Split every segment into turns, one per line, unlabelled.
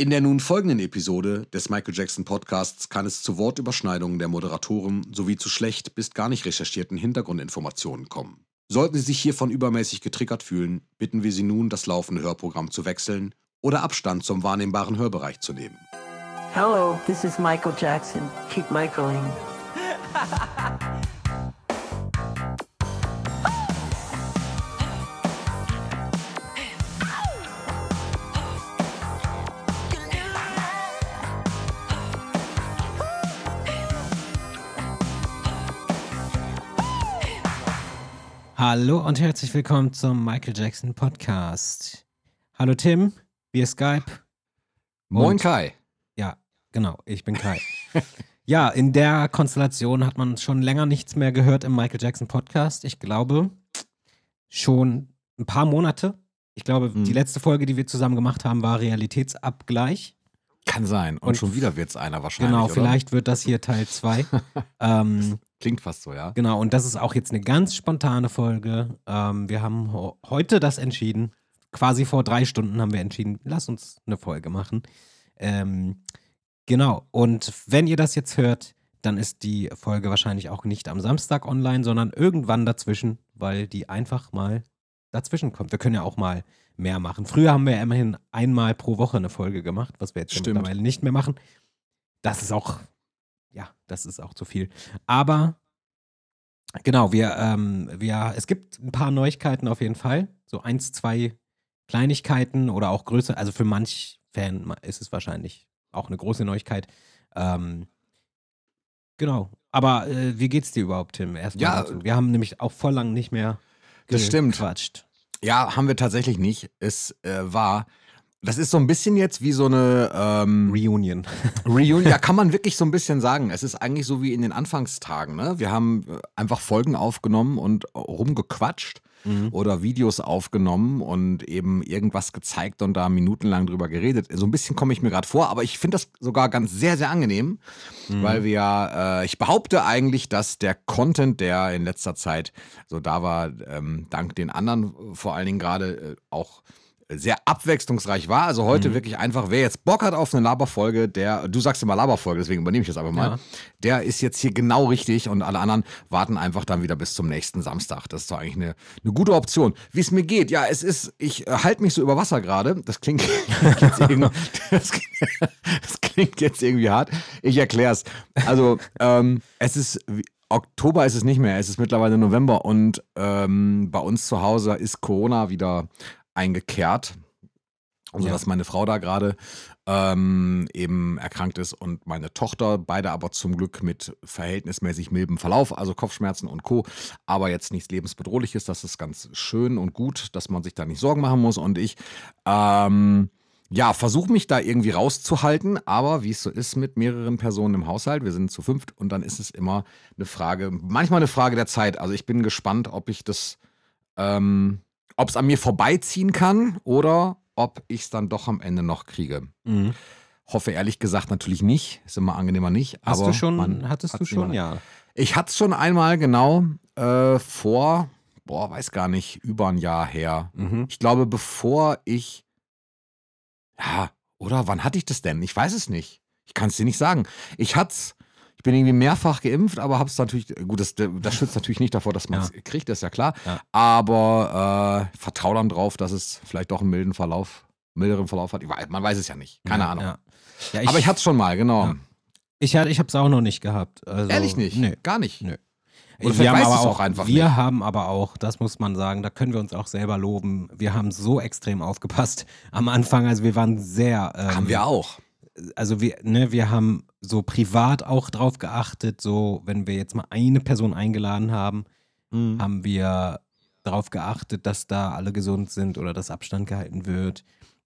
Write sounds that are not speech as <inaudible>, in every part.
In der nun folgenden Episode des Michael Jackson Podcasts kann es zu Wortüberschneidungen der Moderatoren sowie zu schlecht bis gar nicht recherchierten Hintergrundinformationen kommen. Sollten Sie sich hiervon übermäßig getriggert fühlen, bitten wir Sie nun, das laufende Hörprogramm zu wechseln oder Abstand zum wahrnehmbaren Hörbereich zu nehmen.
Hello, this is Michael Jackson. Keep Michaeling. <laughs>
Hallo und herzlich willkommen zum Michael Jackson Podcast. Hallo Tim, wir Skype.
Moin
Und-
Kai.
Ja, genau, ich bin Kai. <laughs> ja, in der Konstellation hat man schon länger nichts mehr gehört im Michael Jackson Podcast. Ich glaube, schon ein paar Monate. Ich glaube,
Mhm.
die letzte Folge, die wir zusammen gemacht haben, war Realitätsabgleich.
Kann sein. Und,
Und-
schon wieder wird es einer wahrscheinlich.
genau,
oder?
vielleicht wird das hier Teil 2. <laughs> ähm,
Klingt fast so, ja.
Genau, und das ist auch jetzt eine ganz spontane Folge. Ähm, wir haben heute das entschieden. Quasi vor drei Stunden haben wir entschieden, lass uns eine Folge machen. Ähm, genau, und wenn ihr das jetzt hört, dann ist die Folge wahrscheinlich auch nicht am Samstag online, sondern irgendwann dazwischen, weil die einfach mal dazwischen kommt. Wir können ja auch mal mehr machen. Früher haben wir ja immerhin einmal pro Woche eine Folge gemacht, was wir jetzt
Stimmt.
mittlerweile nicht mehr machen. Das ist auch, ja, das ist auch zu viel. Aber genau, wir, ähm, wir, es gibt ein paar Neuigkeiten auf jeden Fall. So eins, zwei Kleinigkeiten oder auch größer. Also für manch Fan ist es wahrscheinlich auch eine große Neuigkeit. Ähm, genau. Aber äh, wie geht's dir überhaupt, Tim? Erstmal
Ja,
dazu. Wir haben nämlich auch voll lang nicht mehr
Das stimmt.
gequatscht.
Ja, haben wir tatsächlich nicht. Es äh, war. Das ist so ein bisschen jetzt wie so eine ähm,
Reunion. <laughs>
Reunion. Ja, kann man wirklich so ein bisschen sagen. Es ist eigentlich so wie in den Anfangstagen. Ne? Wir haben äh, einfach Folgen aufgenommen und rumgequatscht
Mhm.
oder Videos aufgenommen und eben irgendwas gezeigt und da minutenlang drüber geredet. So ein bisschen komme ich mir gerade vor, aber ich finde das sogar ganz sehr, sehr angenehm,
Mhm.
weil wir, äh, ich behaupte eigentlich, dass der Content, der in letzter Zeit so da war, ähm, dank den anderen vor allen Dingen gerade äh, auch sehr abwechslungsreich war. Also heute
Mhm.
wirklich einfach, wer jetzt Bock hat auf eine Laberfolge, der, du sagst immer Laberfolge, deswegen übernehme ich das einfach mal,
Ja.
der ist jetzt hier genau richtig und alle anderen warten einfach dann wieder bis zum nächsten Samstag. Das ist doch eigentlich eine, eine gute Option. Wie es mir geht, ja, es ist, ich äh, halte mich so über Wasser gerade. Das klingt, <laughs> jetzt irgendwie, das, <laughs> das klingt jetzt irgendwie hart. Ich erkläre es. Also, ähm, es ist, Oktober ist es nicht mehr, es ist mittlerweile November und ähm, bei uns zu Hause ist Corona wieder eingekehrt. Also,
Ja.
dass meine Frau da gerade ähm, eben erkrankt ist und meine Tochter, beide aber zum Glück mit verhältnismäßig mildem Verlauf, also Kopfschmerzen und Co., aber jetzt nichts lebensbedrohliches. Das ist ganz schön und gut, dass man sich da nicht Sorgen machen muss. Und ich, ähm, ja, versuche mich da irgendwie rauszuhalten, aber wie es so ist mit mehreren Personen im Haushalt, wir sind zu fünft und dann ist es immer eine Frage, manchmal eine Frage der Zeit. Also ich bin gespannt, ob ich das, ähm, ob es an mir vorbeiziehen kann oder ob ich es dann doch am Ende noch kriege.
Mhm.
Hoffe ehrlich gesagt natürlich nicht. Ist immer angenehmer nicht.
Hast
aber
du schon, hattest du schon? Ja.
Ich hatte es schon einmal genau äh, vor, boah, weiß gar nicht, über ein Jahr her.
Mhm.
Ich glaube, bevor ich, ja, oder wann hatte ich das denn? Ich weiß es nicht. Ich kann es dir nicht sagen. Ich hat's, ich bin irgendwie mehrfach geimpft, aber hab's natürlich, gut, das, das schützt natürlich nicht davor, dass man es kriegt, ist ja klar.
Ja.
Aber äh, vertrau dann drauf, dass es vielleicht doch einen milden Verlauf, milderen Verlauf hat. Ich weiß, man weiß es ja nicht. Keine
ja,
Ahnung.
Ja. Ja,
aber ich hatte es schon mal, genau.
Ja. Ich, hatte- ich habe es auch noch nicht gehabt. Also,
Ehrlich nicht?
Nee.
Gar nicht.
Nö.
Oder
wir haben aber auch,
auch einfach
wir
nicht.
haben aber auch, das muss man sagen, da können wir uns auch selber loben. Wir haben so extrem aufgepasst am Anfang. Also wir waren sehr. Ähm,
Haben wir auch.
Also wir, ne, wir haben so privat auch drauf geachtet. So, wenn wir jetzt mal eine Person eingeladen haben,
Mhm.
haben wir darauf geachtet, dass da alle gesund sind oder dass Abstand gehalten wird.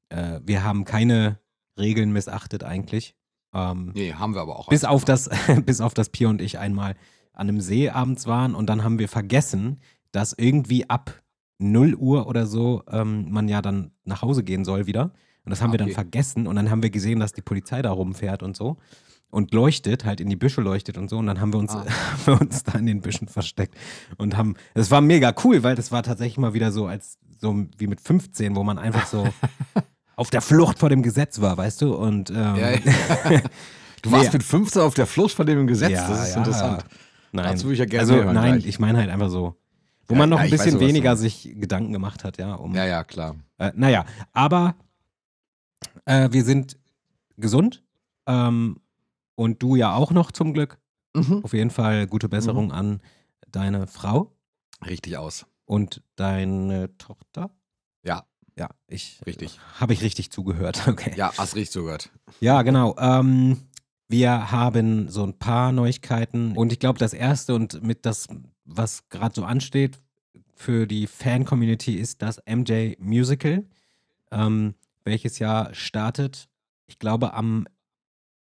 Äh, wir haben keine Regeln missachtet eigentlich. Ähm,
Nee, haben wir aber auch.
bis auf das, <laughs> bis auf das Pia und ich einmal an einem See abends waren und dann haben wir vergessen, dass irgendwie ab 0 Uhr oder so ähm, man ja dann nach Hause gehen soll wieder. Und das haben wir dann
Okay.
vergessen und dann haben wir gesehen, dass die Polizei da rumfährt und so und leuchtet, halt in die Büsche leuchtet und so. Und dann haben wir uns,
Ah. <laughs>
haben wir uns da in den Büschen versteckt und haben, es war mega cool, weil das war tatsächlich mal wieder so als so wie mit 15, wo man einfach so <laughs> auf der Flucht vor dem Gesetz war, weißt du? Und ähm,
Ja, ja. <laughs> Du warst
Nee.
mit 15 auf der Flucht von dem Gesetz,
Ja,
das ist interessant.
nein.
Dazu würde ich ja gerne
also nein,
gleich.
ich meine halt einfach so, wo man noch ein
weiß
bisschen
du
weniger sich Gedanken gemacht hat, ja, um
Ja, ja, klar.
Äh, naja, aber äh, wir sind gesund ähm, und du ja auch noch zum Glück.
Mhm.
Auf jeden Fall gute Besserung an deine Frau
Richtig aus.
und deine Tochter.
Ja,
Ja, ich
Richtig.
Habe ich richtig zugehört. <laughs> Okay.
ja, hast richtig zugehört.
Ja, genau. Ähm, wir haben so ein paar Neuigkeiten und ich glaube, das erste und mit das, was gerade so ansteht für die Fan-Community ist das MJ Musical, ähm, welches ja startet, ich glaube, am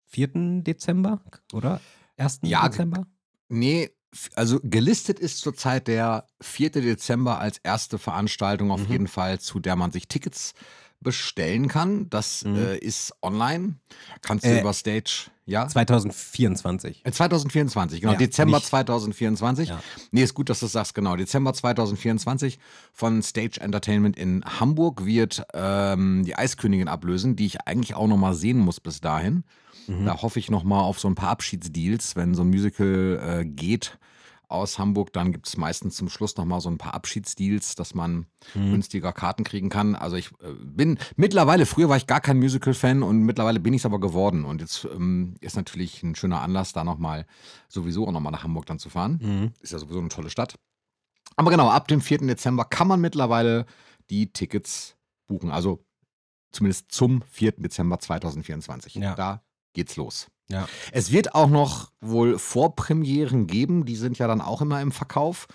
4. Dezember oder 1.
Ja,
Dezember?
Nee, also gelistet ist zurzeit der 4. Dezember als erste Veranstaltung auf
Mhm.
jeden Fall, zu der man sich Tickets bestellen kann. Das
Mhm.
äh, ist online. Kannst du
Äh,
über Stage, ja?
2024.
Äh, 2024, genau,
Ja,
Dezember
nicht-
2024.
Ja.
Nee, ist gut, dass du das sagst, genau. Dezember 2024 von Stage Entertainment in Hamburg wird ähm, die Eiskönigin ablösen, die ich eigentlich auch nochmal sehen muss bis dahin.
Mhm.
Da hoffe ich nochmal auf so ein paar Abschiedsdeals. Wenn so ein Musical äh, geht aus Hamburg, dann gibt es meistens zum Schluss nochmal so ein paar Abschiedsdeals, dass man
Mhm.
günstiger Karten kriegen kann. Also ich äh, bin mittlerweile, früher war ich gar kein Musical-Fan und mittlerweile bin ich es aber geworden. Und jetzt ähm, ist natürlich ein schöner Anlass, da nochmal sowieso auch nochmal nach Hamburg dann zu fahren.
Mhm.
Ist ja sowieso eine tolle Stadt. Aber genau, ab dem 4. Dezember kann man mittlerweile die Tickets buchen. Also zumindest zum 4. Dezember 2024.
Ja.
Da geht's los.
Ja.
Es wird auch noch wohl Vorpremieren geben, die sind ja dann auch immer im Verkauf.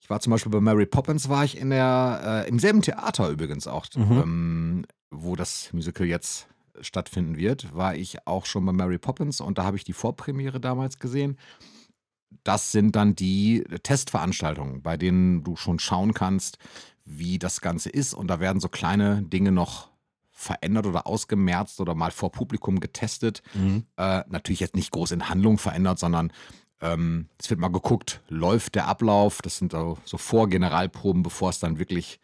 Ich war zum Beispiel bei Mary Poppins, war ich in der, äh, im selben Theater übrigens auch,
Mhm.
ähm, wo das Musical jetzt stattfinden wird, war ich auch schon bei Mary Poppins und da habe ich die Vorpremiere damals gesehen. Das sind dann die Testveranstaltungen, bei denen du schon schauen kannst, wie das Ganze ist. Und da werden so kleine Dinge noch verändert oder ausgemerzt oder mal vor Publikum getestet.
Mhm.
Äh, natürlich jetzt nicht groß in Handlung verändert, sondern ähm, es wird mal geguckt, läuft der Ablauf. Das sind so, so Vorgeneralproben, bevor es dann wirklich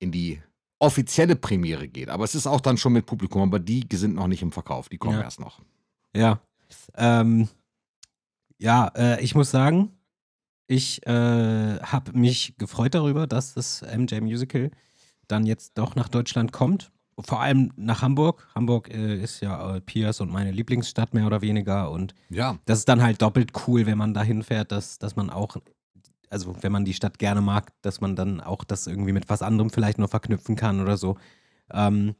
in die offizielle Premiere geht. Aber es ist auch dann schon mit Publikum, aber die sind noch nicht im Verkauf, die kommen
Ja.
erst noch.
Ja. Ähm, ja, äh, ich muss sagen, ich äh, habe mich gefreut darüber, dass das MJ Musical dann jetzt doch nach Deutschland kommt. Vor allem nach Hamburg. Hamburg äh, ist ja äh, Piers und meine Lieblingsstadt mehr oder weniger. Und
Ja,
das ist dann halt doppelt cool, wenn man da hinfährt, dass, dass man auch, also wenn man die Stadt gerne mag, dass man dann auch das irgendwie mit was anderem vielleicht noch verknüpfen kann oder so. Ähm,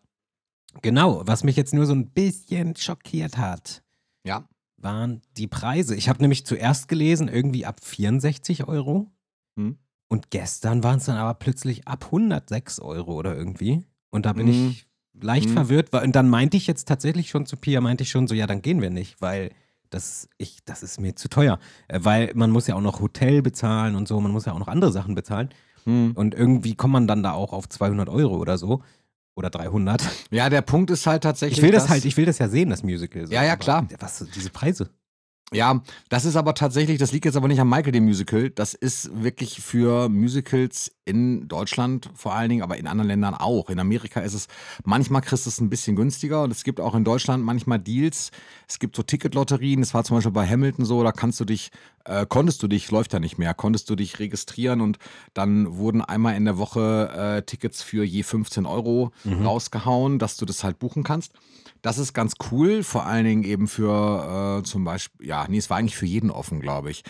genau, was mich jetzt nur so ein bisschen schockiert hat,
ja.
waren die Preise. Ich habe nämlich zuerst gelesen, irgendwie ab 64 Euro.
Hm.
Und gestern waren es dann aber plötzlich ab 106 Euro oder irgendwie. Und da bin
Hm.
ich leicht
Hm.
verwirrt. Und dann meinte ich jetzt tatsächlich schon zu Pia, meinte ich schon so, ja, dann gehen wir nicht, weil das, ich, das ist mir zu teuer. Äh, Weil man muss ja auch noch Hotel bezahlen und so, man muss ja auch noch andere Sachen bezahlen.
Hm.
Und irgendwie kommt man dann da auch auf 200 Euro oder so. Oder 300.
Ja, der Punkt ist halt tatsächlich.
Ich will das halt, ich will das ja sehen, das Musical. So.
Ja, ja, klar.
Was, diese Preise.
Ja, das ist aber tatsächlich, das liegt jetzt aber nicht am Michael dem Musical. Das ist wirklich für Musicals in Deutschland vor allen Dingen, aber in anderen Ländern auch. In Amerika ist es, manchmal kriegst du es ein bisschen günstiger und es gibt auch in Deutschland manchmal Deals. Es gibt so Ticketlotterien. Das war zum Beispiel bei Hamilton so, da kannst du dich, äh, konntest du dich, läuft ja nicht mehr, konntest du dich registrieren und dann wurden einmal in der Woche äh, Tickets für je 15 Euro rausgehauen, dass du das halt buchen kannst. Das ist ganz cool, vor allen Dingen eben für äh, zum Beispiel, ja, nee, es war eigentlich für jeden offen, glaube ich.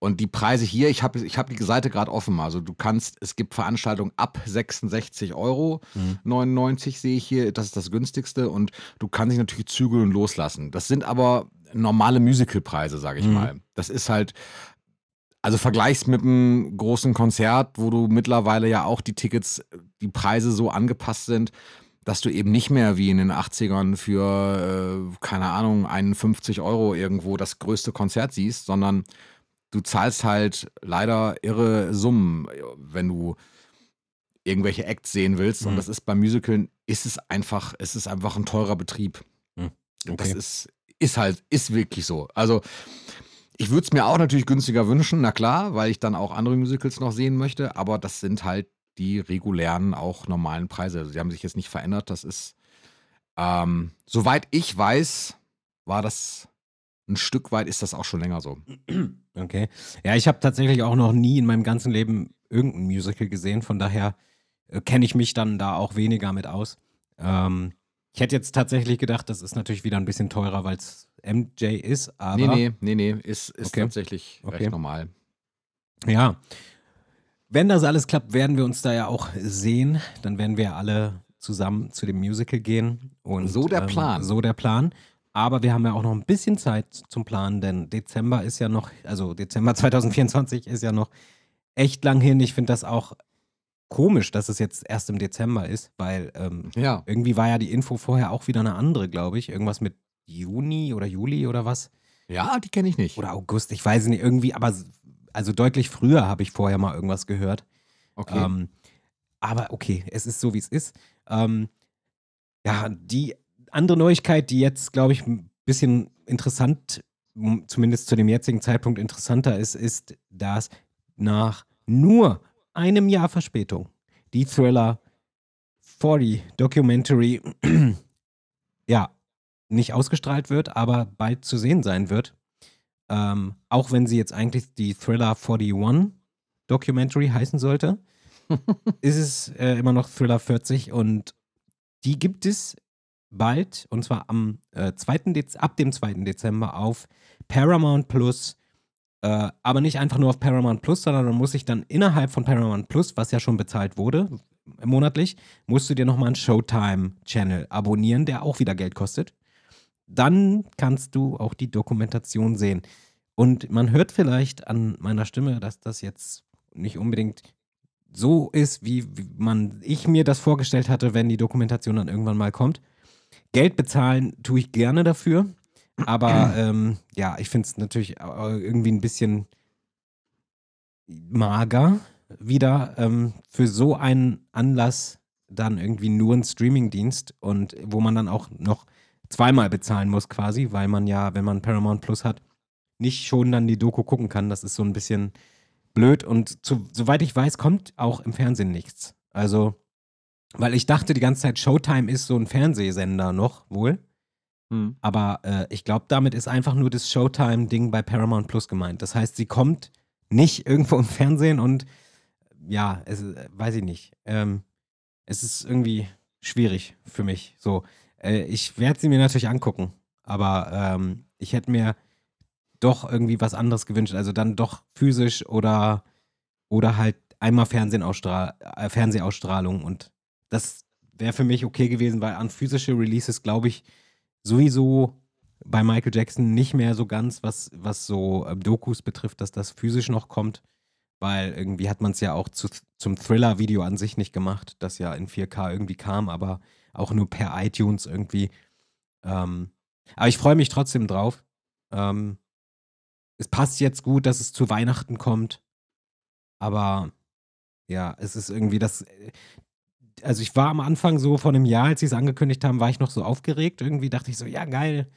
Und die Preise hier, ich habe ich hab die Seite gerade offen. Also du kannst, es gibt Veranstaltungen ab 66 Euro, 99 sehe ich hier, das ist das günstigste. Und du kannst dich natürlich zügeln und loslassen. Das sind aber normale Musicalpreise, sage ich
Mhm.
mal. Das ist halt, also vergleichst mit einem großen Konzert, wo du mittlerweile ja auch die Tickets, die Preise so angepasst sind, dass du eben nicht mehr wie in den 80ern für, äh, keine Ahnung, 51 Euro irgendwo das größte Konzert siehst, sondern du zahlst halt leider irre Summen, wenn du irgendwelche Acts sehen willst. Und
Mhm.
das ist beim Musicalen, ist es einfach, es ist einfach ein teurer Betrieb.
Mhm.
Das ist, ist halt, ist wirklich so. Also, ich würde es mir auch natürlich günstiger wünschen, na klar, weil ich dann auch andere Musicals noch sehen möchte, aber das sind halt die regulären, auch normalen Preise. Also, die haben sich jetzt nicht verändert. Das ist Ähm, soweit ich weiß, war das ein Stück weit, ist das auch schon länger so.
Okay. Ja, ich habe tatsächlich auch noch nie in meinem ganzen Leben irgendein Musical gesehen, von daher äh, kenne ich mich dann da auch weniger mit aus. Ähm, ich hätte jetzt tatsächlich gedacht, das ist natürlich wieder ein bisschen teurer, weil es MJ ist, aber.
Nee, nee, nee, nee, ist, ist
Okay.
tatsächlich
Okay.
recht normal.
Ja. Wenn das alles klappt, werden wir uns da ja auch sehen. Dann werden wir alle zusammen zu dem Musical gehen. Und, ähm,
So der Plan.
So der Plan. Aber wir haben ja auch noch ein bisschen Zeit zum Planen, denn Dezember ist ja noch, also Dezember <laughs> 2024 ist ja noch echt lang hin. Ich finde das auch komisch, dass es jetzt erst im Dezember ist, weil ähm,
Ja.
irgendwie war ja die Info vorher auch wieder eine andere, glaube ich. Irgendwas mit Juni oder Juli oder was.
Ja, die kenne ich nicht.
Oder August, ich weiß es nicht, irgendwie, aber also deutlich früher habe ich vorher mal irgendwas gehört.
Okay.
Ähm, aber okay, es ist so, wie es ist. Ähm, ja, die andere Neuigkeit, die jetzt, glaube ich, ein bisschen interessant, zumindest zu dem jetzigen Zeitpunkt interessanter ist, ist, dass nach nur einem Jahr Verspätung die Thriller 40 Documentary <clears throat> ja nicht ausgestrahlt wird, aber bald zu sehen sein wird. Ähm, auch wenn sie jetzt eigentlich die Thriller 41 Documentary heißen sollte, <laughs> ist es äh, immer noch Thriller 40 und die gibt es bald und zwar am äh, 2. Dez ab dem 2. Dezember auf Paramount Plus. Äh, aber nicht einfach nur auf Paramount Plus, sondern man muss sich dann innerhalb von Paramount Plus, was ja schon bezahlt wurde, monatlich, musst du dir nochmal einen Showtime-Channel abonnieren, der auch wieder Geld kostet. Dann kannst du auch die Dokumentation sehen. Und man hört vielleicht an meiner Stimme, dass das jetzt nicht unbedingt so ist, wie, wie man ich mir das vorgestellt hatte, wenn die Dokumentation dann irgendwann mal kommt. Geld bezahlen tue ich gerne dafür, aber <clears throat> ähm, ja, ich finde es natürlich äh, irgendwie ein bisschen mager wieder ähm, für so einen Anlass dann irgendwie nur ein Streamingdienst und wo man dann auch noch zweimal bezahlen muss quasi, weil man ja, wenn man Paramount Plus hat, nicht schon dann die Doku gucken kann. Das ist so ein bisschen blöd und zu, soweit ich weiß, kommt auch im Fernsehen nichts. Also, weil ich dachte die ganze Zeit, Showtime ist so ein Fernsehsender noch wohl.
Hm.
Aber äh, ich glaube, damit ist einfach nur das Showtime-Ding bei Paramount Plus gemeint. Das heißt, sie kommt nicht <laughs> irgendwo im Fernsehen und ja, es, äh, weiß ich nicht. Ähm, es ist irgendwie schwierig für mich. So, äh, ich werde sie mir natürlich angucken, aber ähm, ich hätte mir doch irgendwie was anderes gewünscht. Also dann doch physisch oder, oder halt einmal Fernsehausstrahl äh, Fernsehausstrahlung. Und das wäre für mich okay gewesen, weil an physische Releases glaube ich sowieso bei Michael Jackson nicht mehr so ganz, was, was so ähm, Dokus betrifft, dass das physisch noch kommt, weil irgendwie hat man es ja auch zu, zum Thriller-Video an sich nicht gemacht, das ja in 4K irgendwie kam, aber auch nur per iTunes irgendwie. Ähm, aber ich freue mich trotzdem drauf. Ähm, es passt jetzt gut, dass es zu Weihnachten kommt, aber ja, es ist irgendwie das. äh, Also ich war am Anfang so von einem Jahr, als sie es angekündigt haben, war ich noch so aufgeregt. Irgendwie dachte ich so, ja geil,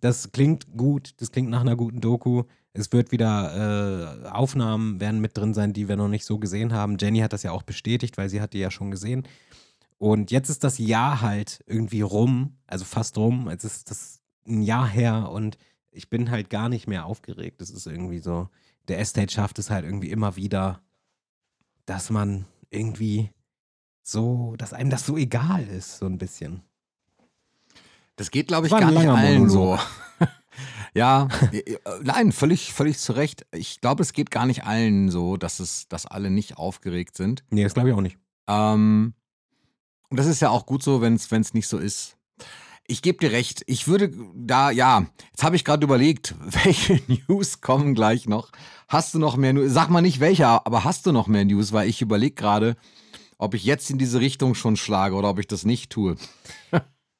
das klingt gut, das klingt nach einer guten Doku. Es wird wieder äh, Aufnahmen werden mit drin sein, die wir noch nicht so gesehen haben. Jenny hat das ja auch bestätigt, weil sie hat die ja schon gesehen. Und jetzt ist das Jahr halt irgendwie rum, also fast rum. Jetzt ist das ein Jahr her und ich bin halt gar nicht mehr aufgeregt. Das ist irgendwie so, der Estate schafft es halt irgendwie immer wieder, dass man irgendwie so, dass einem das so egal ist, so ein bisschen.
Das geht, glaube ich, gar nicht allen
Monolog.
so. <laughs> ja, äh, äh, nein, völlig, völlig zu Recht. Ich glaube, es geht gar nicht allen so, dass es, dass alle nicht aufgeregt sind.
Nee, das glaube ich auch nicht.
Ähm, und das ist ja auch gut so, wenn es nicht so ist. Ich gebe dir recht. Ich würde da, ja, jetzt habe ich gerade überlegt, <laughs> welche News kommen gleich noch. Hast du noch mehr News? Sag mal nicht welche, aber hast du noch mehr News? Weil ich überlege gerade, ob ich jetzt in diese Richtung schon schlage oder ob ich das nicht tue. <laughs>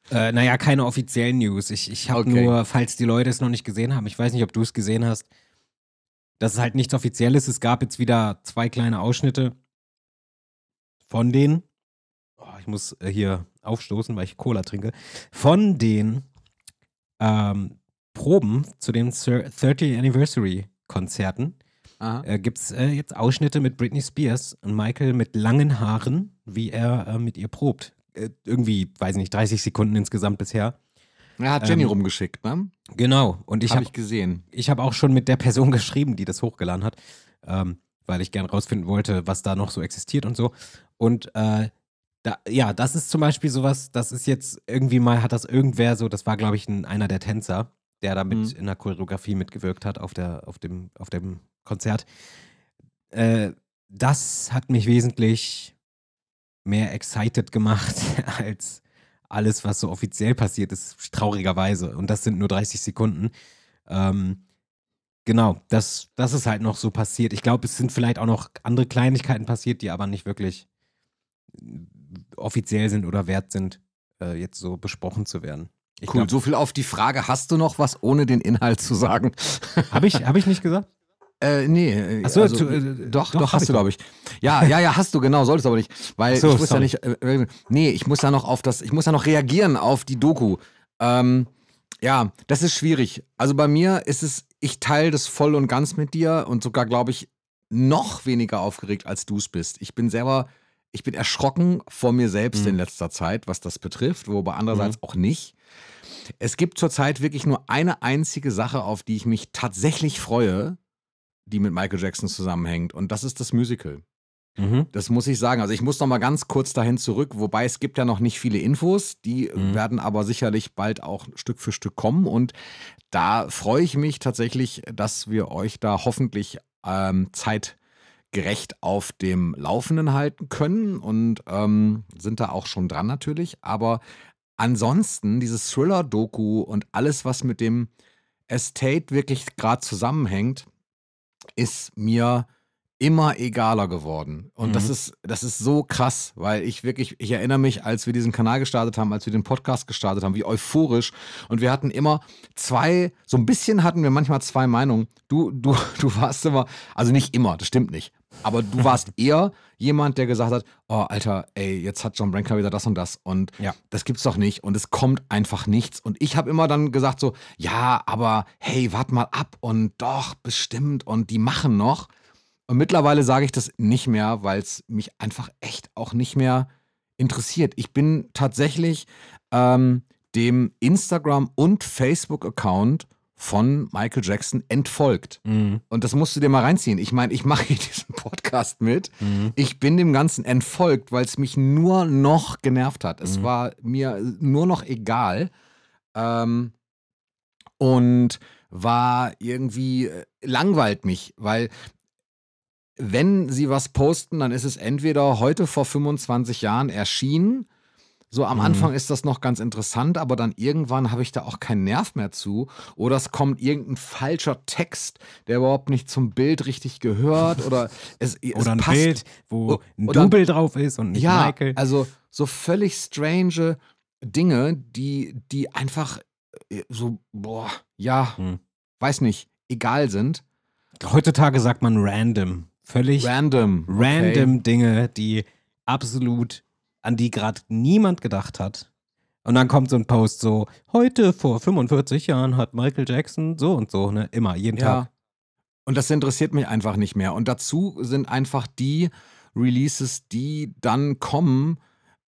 Äh, naja, keine offiziellen News. Ich, ich habe
Okay.
nur, falls die Leute es noch nicht gesehen haben, ich weiß nicht, ob du es gesehen hast, dass es halt nichts Offizielles ist. Es gab jetzt wieder zwei kleine Ausschnitte von den, oh, ich muss äh, hier aufstoßen, weil ich Cola trinke, von den ähm, Proben zu den Thir- 30 Anniversary Konzerten äh, gibt es äh, jetzt Ausschnitte mit Britney Spears und Michael mit langen Haaren, wie er äh, mit ihr probt. äh, irgendwie, weiß ich nicht, 30 Sekunden insgesamt bisher.
Er hat Jenny
Ähm,
rumgeschickt, ne?
Genau. Und ich
Habe
habe
ich gesehen.
ich habe auch schon mit der Person <laughs> geschrieben, die das hochgeladen hat, ähm, weil ich gern rausfinden wollte, was da noch so existiert und so. Und äh, da, ja, das ist zum Beispiel sowas, das ist jetzt irgendwie mal, hat das irgendwer so, das war, glaube ich, ein, einer der Tänzer, der da mit
Mhm.
in der Choreografie mitgewirkt hat auf, der, auf, dem, auf dem Konzert. Äh, das hat mich wesentlich mehr excited gemacht <laughs> als alles, was so offiziell passiert ist, traurigerweise. Und das sind nur 30 Sekunden. Ähm, genau, das, das ist halt noch so passiert. Ich glaube, es sind vielleicht auch noch andere Kleinigkeiten passiert, die aber nicht wirklich offiziell sind oder wert sind, äh, jetzt so besprochen zu werden. Ich
cool,
glaub,
so viel auf die Frage, hast du noch was, ohne den Inhalt zu sagen? <laughs>
Habe ich, hab ich nicht gesagt?
Äh, nee. äh,
Ach so,
also,
tu- äh,
doch,
doch,
doch, hast du, glaube ich. Ja, ja, ja, hast du, genau, solltest aber nicht. Weil
so,
ich muss ja nicht, äh, äh, nee, ich muss ja noch auf das, ich muss ja noch reagieren auf die Doku. Ähm, ja, das ist schwierig. Also bei mir ist es, ich teile das voll und ganz mit dir und sogar, glaube ich, noch weniger aufgeregt, als du es bist. Ich bin selber, ich bin erschrocken vor mir selbst
Mhm.
in letzter Zeit, was das betrifft, wobei andererseits auch nicht. Es gibt zurzeit wirklich nur eine einzige Sache, auf die ich mich tatsächlich freue, die mit Michael Jackson zusammenhängt. Und das ist das Musical.
Mhm.
Das muss ich sagen. Also ich muss noch mal ganz kurz dahin zurück, wobei es gibt ja noch nicht viele Infos, die
Mhm.
werden aber sicherlich bald auch Stück für Stück kommen. Und da freue ich mich tatsächlich, dass wir euch da hoffentlich ähm, zeitgerecht auf dem Laufenden halten können und ähm, sind da auch schon dran natürlich. Aber ansonsten dieses Thriller-Doku und alles, was mit dem Estate wirklich gerade zusammenhängt, ist mir immer egaler geworden. Und das
Mhm.
ist, das ist so krass, weil ich wirklich, ich erinnere mich, als wir diesen Kanal gestartet haben, als wir den Podcast gestartet haben, wie euphorisch. Und wir hatten immer zwei, so ein bisschen hatten wir manchmal zwei Meinungen. Du, du, <laughs> du warst immer, also nicht immer, das stimmt nicht. Aber du <laughs> warst eher jemand, der gesagt hat, oh Alter, ey, jetzt hat John Branker wieder das und das und
Ja.
das gibt's doch nicht und es kommt einfach nichts. Und ich habe immer dann gesagt so, ja, aber hey, wart mal ab und doch, bestimmt und die machen noch. Und mittlerweile sage ich das nicht mehr, weil es mich einfach echt auch nicht mehr interessiert. Ich bin tatsächlich ähm, dem Instagram- und Facebook-Account von Michael Jackson entfolgt.
Mhm.
Und das musst du dir mal reinziehen. Ich meine, ich mache hier <laughs> diesen Podcast mit.
Mhm.
Ich bin dem Ganzen entfolgt, weil es mich nur noch genervt hat. Es
Mhm.
war mir nur noch egal. Ähm, und war irgendwie äh, langweilt mich, weil wenn sie was posten, dann ist es entweder heute vor 25 Jahren erschienen. So am
Mhm.
Anfang ist das noch ganz interessant, aber dann irgendwann habe ich da auch keinen Nerv mehr zu. Oder es kommt irgendein falscher Text, der überhaupt nicht zum Bild richtig gehört. Oder <laughs> es, es
Oder ein
passt
Bild, wo ein
oder-
Double drauf ist und nicht
ja,
Michael.
also so völlig strange Dinge, die, die einfach äh, so, boah, ja,
Hm.
weiß nicht, egal sind.
Heutzutage sagt man random. Völlig
Random.
random Dinge, die absolut, an die gerade niemand gedacht hat. Und dann kommt so ein Post so, heute vor 45 Jahren hat Michael Jackson so und so, ne? Immer, jeden
Ja.
Tag.
Und das interessiert mich einfach nicht mehr. Und dazu sind einfach die Releases, die dann kommen,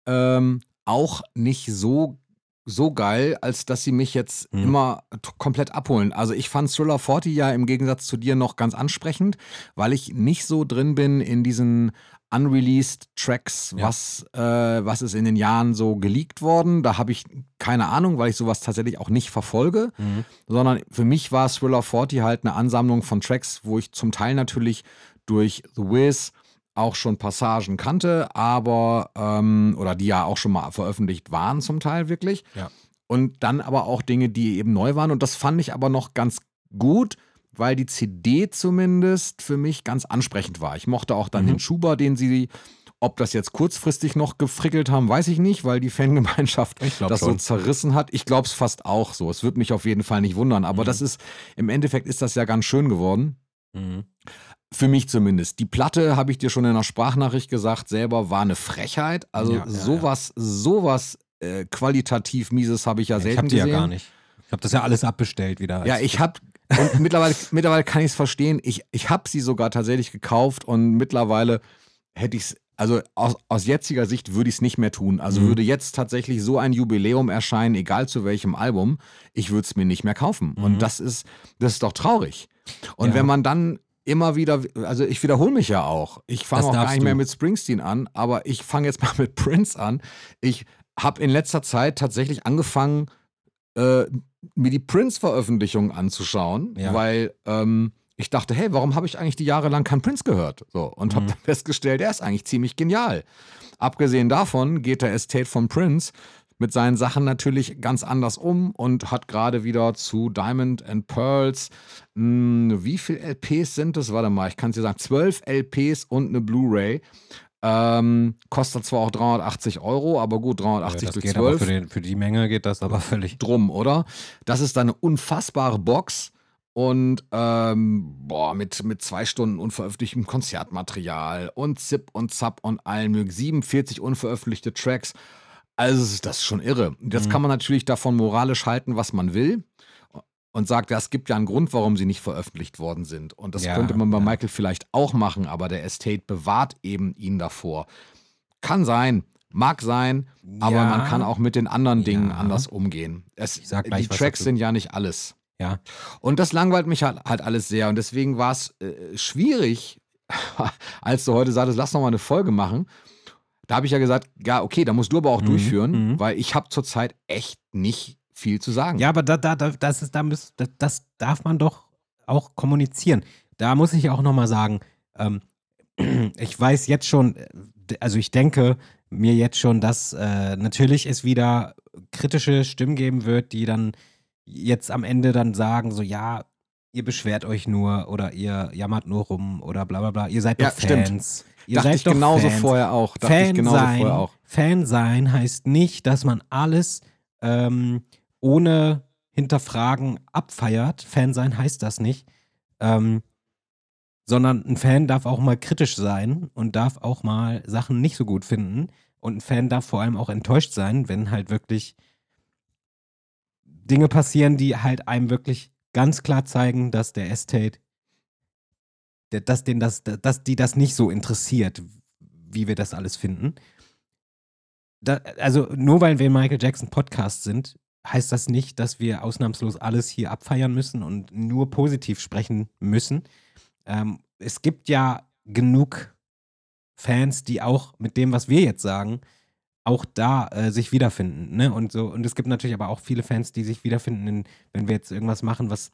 ähm, auch nicht so, so geil, als dass sie mich jetzt
Mhm.
immer komplett abholen. Also ich fand Thriller 40 ja im Gegensatz zu dir noch ganz ansprechend, weil ich nicht so drin bin in diesen unreleased Tracks,
Ja.
was, äh, was ist in den Jahren so geleakt worden. Da habe ich keine Ahnung, weil ich sowas tatsächlich auch nicht verfolge
Mhm.
sondern für mich war Thriller 40 halt eine Ansammlung von Tracks, wo ich zum Teil natürlich durch The Wiz auch schon Passagen kannte, aber, ähm, oder die ja auch schon mal veröffentlicht waren zum Teil wirklich.
Ja.
Und dann aber auch Dinge, die eben neu waren. Und das fand ich aber noch ganz gut, weil die CD zumindest für mich ganz ansprechend war. Ich mochte auch dann
Mhm.
den Schuber, den sie, ob das jetzt kurzfristig noch gefrickelt haben, weiß ich nicht, weil die Fangemeinschaft
Ich
das
schon.
so zerrissen hat. Ich glaube es fast auch so. Es würde mich auf jeden Fall nicht wundern. Aber
Mhm.
das ist, im Endeffekt ist das ja ganz schön geworden.
Mhm.
Für mich zumindest. Die Platte, habe ich dir schon in der Sprachnachricht gesagt, selber war eine Frechheit. Also
Ja, ja,
sowas, sowas äh, qualitativ Mieses habe ich ja
ich
selten
hab die
gesehen.
ja gar nicht. Ich habe das ja alles abbestellt wieder.
Ja, ich habe und mittlerweile, mittlerweile kann ich es verstehen. Ich, ich habe sie sogar tatsächlich gekauft und mittlerweile hätte ich es also aus, aus jetziger Sicht würde ich es nicht mehr tun. Also
Mhm.
würde jetzt tatsächlich so ein Jubiläum erscheinen, egal zu welchem Album, ich würde es mir nicht mehr kaufen.
Mhm.
Und das ist, das ist doch traurig. Und
Ja.
wenn man dann immer wieder, also ich wiederhole mich ja auch. Ich fange auch gar nicht mehr
du.
mit Springsteen an, aber ich fange jetzt mal <laughs> mit Prince an. Ich habe in letzter Zeit tatsächlich angefangen, äh, mir die Prince-Veröffentlichungen anzuschauen,
Ja.
weil ähm, ich dachte, hey, warum habe ich eigentlich die Jahre lang keinen Prince gehört? So, und habe
Mhm.
dann <laughs> festgestellt, er ist eigentlich ziemlich genial. Abgesehen davon geht der Estate von Prince mit seinen Sachen natürlich ganz anders um und hat gerade wieder zu Diamond and Pearls, mh, wie viele LPs sind es? Warte mal, ich kann es dir sagen, 12 LPs und eine Blu-ray. Ähm, kostet zwar auch 380 Euro, aber gut, 380
das
durch
geht aber
12
für, den, für die Menge geht das aber völlig.
drum, oder? Das ist eine unfassbare Box und ähm, boah, mit, mit zwei Stunden unveröffentlichtem Konzertmaterial und Zip und Zap und allen möglichen 47 unveröffentlichte Tracks. Also das ist schon irre. Jetzt
Mhm.
kann man natürlich davon moralisch halten, was man will. Und sagt, ja, es gibt ja einen Grund, warum sie nicht veröffentlicht worden sind. Und das
Ja,
könnte man bei
ja.
Michael vielleicht auch machen, aber der Estate bewahrt eben ihn davor. Kann sein, mag sein, aber
Ja.
man kann auch mit den anderen Dingen anders umgehen. Es, die Tracks sind ja nicht alles.
Ja.
Und das langweilt mich halt, halt alles sehr. Und deswegen war es äh, schwierig, <laughs> als du heute sagtest, lass noch mal eine Folge machen. Da habe ich ja gesagt, ja, okay, da musst du aber auch
Mhm,
durchführen,
mhm.
weil ich habe zurzeit echt nicht viel zu sagen.
Ja, aber da, da, da, das, ist, da müß, das, das darf man doch auch kommunizieren. Da muss ich auch nochmal sagen, ähm, <clears throat> ich weiß jetzt schon, äh, also ich denke mir jetzt schon, dass äh, natürlich es wieder kritische Stimmen geben wird, die dann jetzt am Ende dann sagen, so ja, ihr beschwert euch nur oder ihr jammert nur rum oder bla bla bla. Ihr seid
Ja,
doch
stimmt.
Fans. Ihr
Dachte
seid
ich
doch
genauso
Fans.
vorher auch. Dachte
Fan
ich genauso
sein,
vorher auch.
Fan sein heißt nicht, dass man alles ähm, ohne hinterfragen abfeiert. Fan sein heißt das nicht. Ähm, sondern ein Fan darf auch mal kritisch sein und darf auch mal Sachen nicht so gut finden. Und ein Fan darf vor allem auch enttäuscht sein, wenn halt wirklich Dinge passieren, die halt einem wirklich ganz klar zeigen, dass der Estate, dass, den das, dass die das nicht so interessiert, wie wir das alles finden. Da, also nur weil wir Michael Jackson Podcast sind, heißt das nicht, dass wir ausnahmslos alles hier abfeiern müssen und nur positiv sprechen müssen. Ähm, es gibt ja genug Fans, die auch mit dem, was wir jetzt sagen, auch da äh, sich wiederfinden. Ne? Und so, und es gibt natürlich aber auch viele Fans, die sich wiederfinden, in, wenn wir jetzt irgendwas machen, was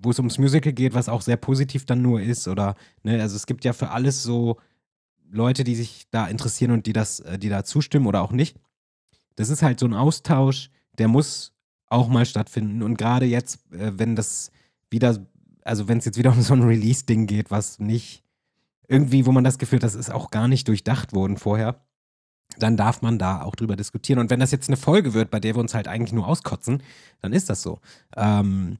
wo es ums Musical geht, was auch sehr positiv dann nur ist. Oder, ne, also es gibt ja für alles so Leute, die sich da interessieren und die das, äh, die da zustimmen oder auch nicht. Das ist halt so ein Austausch, der muss auch mal stattfinden. Und gerade jetzt, äh, wenn das wieder, also wenn es jetzt wieder um so ein Release-Ding geht, was nicht irgendwie, wo man das Gefühl hat, das ist auch gar nicht durchdacht worden vorher, dann darf man da auch drüber diskutieren. Und wenn das jetzt eine Folge wird, bei der wir uns halt eigentlich nur auskotzen, dann ist das so. Ähm,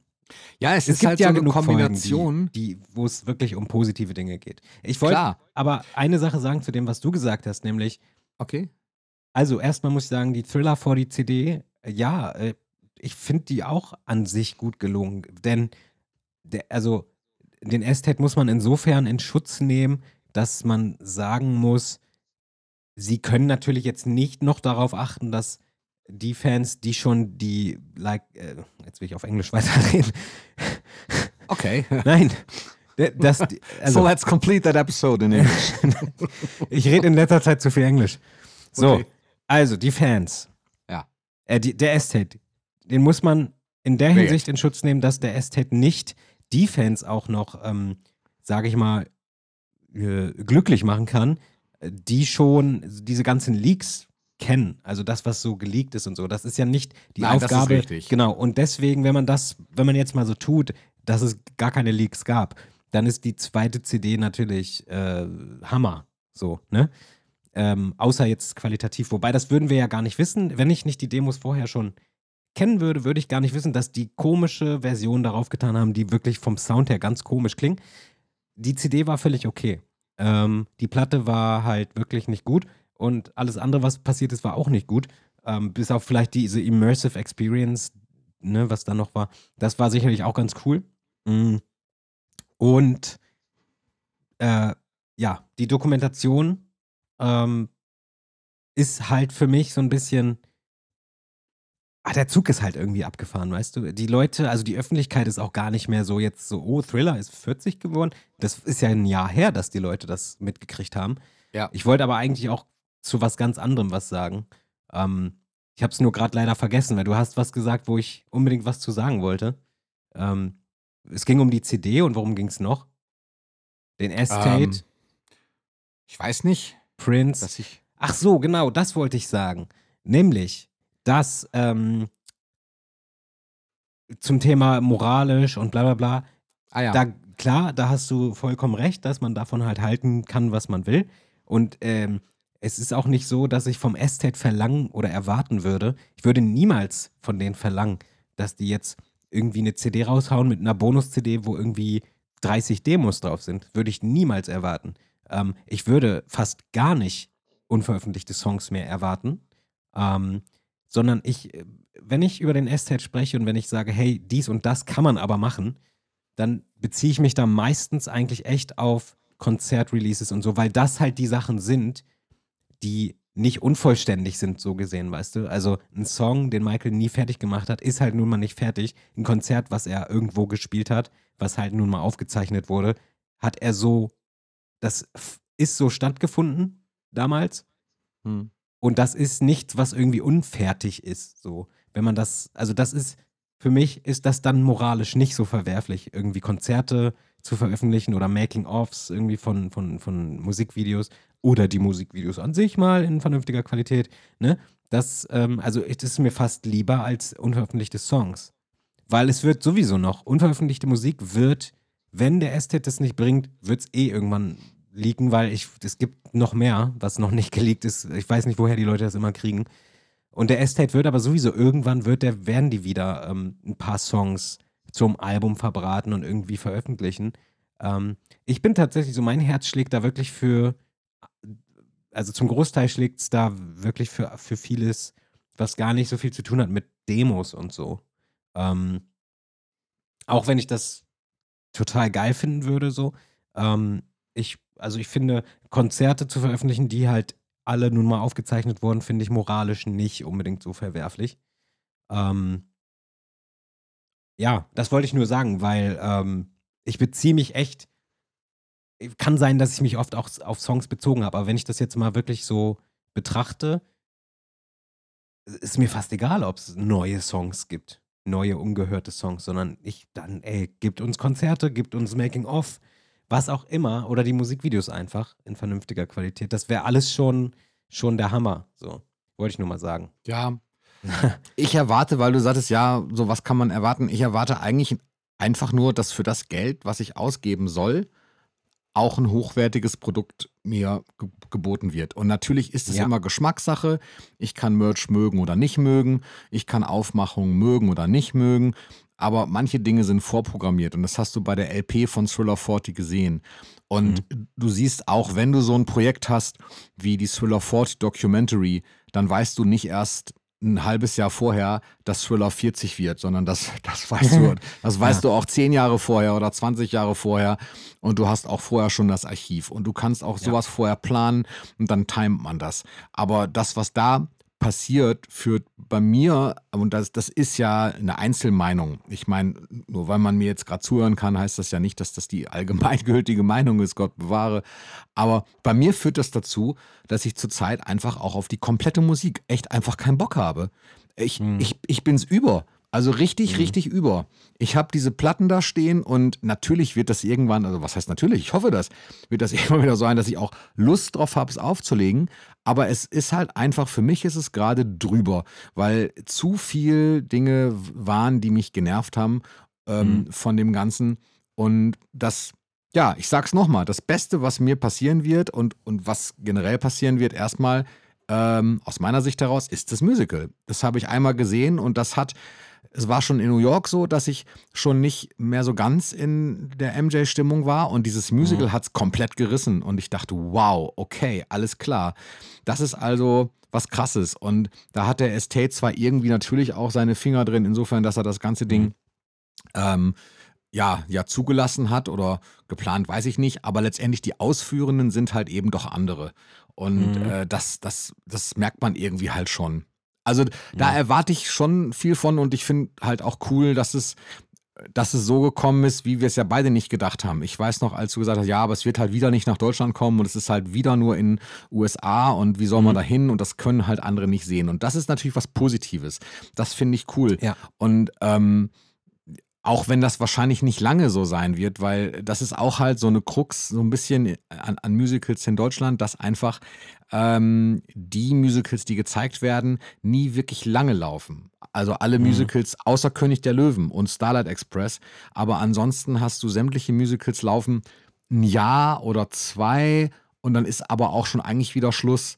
Ja, es,
es
ist
gibt
halt
ja
so eine
genug
Kombination.
Folgen, die, die, wo es wirklich um positive Dinge geht. Ich wollte aber eine Sache sagen zu dem, was du gesagt hast, nämlich,
Okay.
also erstmal muss ich sagen, die Thriller vor die CD, ja, äh, ich finde die auch an sich gut gelungen. Denn, der, also, den Estate muss man insofern in Schutz nehmen, dass man sagen muss, sie können natürlich jetzt nicht noch darauf achten, dass die Fans, die schon die, like, äh, jetzt will ich auf Englisch <laughs> weiterreden.
Okay. <laughs>
Nein. Das, <laughs> also,
so let's complete that episode in English.
ich rede in letzter Zeit zu viel Englisch. So,
Okay.
also die Fans. Äh, die, der Estate, den muss man in der Hinsicht in Schutz nehmen, dass der Estate nicht die Fans auch noch, ähm, sage ich mal, äh, glücklich machen kann, äh, die schon diese ganzen Leaks kennen. Also das, was so geleakt ist und so. Das ist ja nicht die
Nein, das ist
Aufgabe.
richtig.
Genau. Und deswegen, wenn man das, wenn man jetzt mal so tut, dass es gar keine Leaks gab, dann ist die zweite CD natürlich äh, Hammer. So, ne? Ähm, außer jetzt qualitativ. Wobei, das würden wir ja gar nicht wissen. Wenn ich nicht die Demos vorher schon kennen würde, würde ich gar nicht wissen, dass die komische Version darauf getan haben, die wirklich vom Sound her ganz komisch klingen. Die CD war völlig okay. Ähm, die Platte war halt wirklich nicht gut und alles andere, was passiert ist, war auch nicht gut. Ähm, bis auf vielleicht diese Immersive Experience, ne, was da noch war. Das war sicherlich auch ganz cool. Mm. Und äh, ja, die Dokumentation ähm, ist halt für mich so ein bisschen. Ah, der Zug ist halt irgendwie abgefahren, weißt du? Die Leute, also die Öffentlichkeit ist auch gar nicht mehr so jetzt so, oh, Thriller ist 40 geworden. Das ist ja ein Jahr her, dass die Leute das mitgekriegt haben.
Ja.
Ich wollte aber eigentlich auch zu was ganz anderem was sagen. Ähm, ich habe es nur gerade leider vergessen, weil du hast was gesagt, wo ich unbedingt was zu sagen wollte. Ähm, es ging um die CD und worum ging es noch? Den Estate,
Ähm, ich weiß nicht,
Prince. Ach so, genau, das wollte ich sagen. Nämlich, dass ähm, zum Thema moralisch und bla bla bla,
Ah ja.
da, klar, da hast du vollkommen recht, dass man davon halt halten kann, was man will. Und ähm, es ist auch nicht so, dass ich vom Estate verlangen oder erwarten würde. Ich würde niemals von denen verlangen, dass die jetzt irgendwie eine CD raushauen mit einer Bonus-CD, wo irgendwie 30 Demos drauf sind. Würde ich niemals erwarten. Ähm, ich würde fast gar nicht unveröffentlichte Songs mehr erwarten. Ähm, sondern ich, äh, wenn ich über den Estate spreche und wenn ich sage, hey, dies und das kann man aber machen, dann beziehe ich mich da meistens eigentlich echt auf Konzertreleases und so, weil das halt die Sachen sind, die nicht unvollständig sind, so gesehen, weißt du? Also ein Song, den Michael nie fertig gemacht hat, ist halt nun mal nicht fertig. Ein Konzert, was er irgendwo gespielt hat, was halt nun mal aufgezeichnet wurde, hat er so, das ist so stattgefunden damals.
Hm.
Und das ist nichts, was irgendwie unfertig ist. So, wenn man das, also das ist, für mich ist das dann moralisch nicht so verwerflich, irgendwie Konzerte zu veröffentlichen oder Making-ofs irgendwie von, von, von Musikvideos oder die Musikvideos an sich mal in vernünftiger Qualität. Ne? Das, ähm, also das ist mir fast lieber als unveröffentlichte Songs. Weil es wird sowieso noch, unveröffentlichte Musik wird, wenn der Estate das nicht bringt, wird es eh irgendwann leaken, weil ich, es gibt noch mehr, was noch nicht geleakt ist. Ich weiß nicht, woher die Leute das immer kriegen. Und der Estate wird aber sowieso irgendwann wird der, werden die wieder ähm, ein paar Songs zum Album verbraten und irgendwie veröffentlichen. Ähm, ich bin tatsächlich so, mein Herz schlägt da wirklich für, also zum Großteil schlägt es da wirklich für, für vieles, was gar nicht so viel zu tun hat mit Demos und so. Ähm, auch wenn ich das total geil finden würde, so. Ähm, ich, also ich finde, Konzerte zu veröffentlichen, die halt alle nun mal aufgezeichnet wurden, finde ich moralisch nicht unbedingt so verwerflich. Ähm, ja, das wollte ich nur sagen, weil ähm, ich beziehe mich echt. Kann sein, dass ich mich oft auch auf Songs bezogen habe, aber wenn ich das jetzt mal wirklich so betrachte, ist mir fast egal, ob es neue Songs gibt, neue ungehörte Songs, sondern ich dann, ey, gibt uns Konzerte, gibt uns Making-of, was auch immer, oder die Musikvideos einfach in vernünftiger Qualität. Das wäre alles schon, schon der Hammer. So, wollte ich nur mal sagen.
Ja. <laughs> Ich erwarte, weil du sagtest, ja, so was kann man erwarten. Ich erwarte eigentlich einfach nur, dass für das Geld, was ich ausgeben soll, auch ein hochwertiges Produkt mir ge geboten wird. Und natürlich ist es
Ja.
immer Geschmackssache. Ich kann Merch mögen oder nicht mögen. Ich kann Aufmachungen mögen oder nicht mögen. Aber manche Dinge sind vorprogrammiert. Und das hast du bei der LP von Thriller 40 gesehen. Und du siehst auch, wenn du so ein Projekt hast wie die Thriller 40 Documentary, dann weißt du nicht erst ein halbes Jahr vorher, dass Thriller 40 wird, sondern das, <laughs> das weißt du, <laughs> das weißt du auch zehn Jahre vorher oder 20 Jahre vorher und du hast auch vorher schon das Archiv und du kannst auch sowas vorher planen und dann timet man das. Aber das, was da passiert, führt bei mir, und das, das ist ja eine Einzelmeinung. Ich meine, nur weil man mir jetzt gerade zuhören kann, heißt das ja nicht, dass das die allgemeingültige Meinung ist, Gott bewahre. Aber bei mir führt das dazu, dass ich zurzeit einfach auch auf die komplette Musik echt einfach keinen Bock habe. Ich, ich, ich bin's über. Also richtig, richtig über. Ich habe diese Platten da stehen und natürlich wird das irgendwann, also was heißt natürlich, ich hoffe das, wird das <laughs> irgendwann wieder so sein, dass ich auch Lust drauf habe, es aufzulegen. Aber es ist halt einfach, für mich ist es gerade drüber, weil zu viel Dinge waren, die mich genervt haben ähm, von dem Ganzen. Und das, ja, ich sag's nochmal, das Beste, was mir passieren wird und, und was generell passieren wird, erstmal ähm, aus meiner Sicht heraus, ist das Musical. Das habe ich einmal gesehen und das hat, es war schon in New York so, dass ich schon nicht mehr so ganz in der MJ-Stimmung war und dieses Musical hat es komplett gerissen und ich dachte, wow, okay, alles klar. Das ist also was Krasses und da hat der Estate zwar irgendwie natürlich auch seine Finger drin, insofern, dass er das ganze Ding ähm, ja, ja zugelassen hat oder geplant, weiß ich nicht, aber letztendlich die Ausführenden sind halt eben doch andere. Und
Mhm.
äh, das, das, das merkt man irgendwie halt schon. Also da
Ja.
erwarte ich schon viel von und ich finde halt auch cool, dass es, dass es so gekommen ist, wie wir es ja beide nicht gedacht haben. Ich weiß noch, als du gesagt hast, ja, aber es wird halt wieder nicht nach Deutschland kommen und es ist halt wieder nur in USA und wie soll man
Mhm.
da hin und das können halt andere nicht sehen. Und das ist natürlich was Positives. Das finde ich cool.
Ja.
Und ähm, auch wenn das wahrscheinlich nicht lange so sein wird, weil das ist auch halt so eine Krux, so ein bisschen an, an Musicals in Deutschland, dass einfach ähm, die Musicals, die gezeigt werden, nie wirklich lange laufen. Also alle
Mhm.
Musicals außer König der Löwen und Starlight Express. Aber ansonsten hast du sämtliche Musicals laufen ein Jahr oder zwei und dann ist aber auch schon eigentlich wieder Schluss.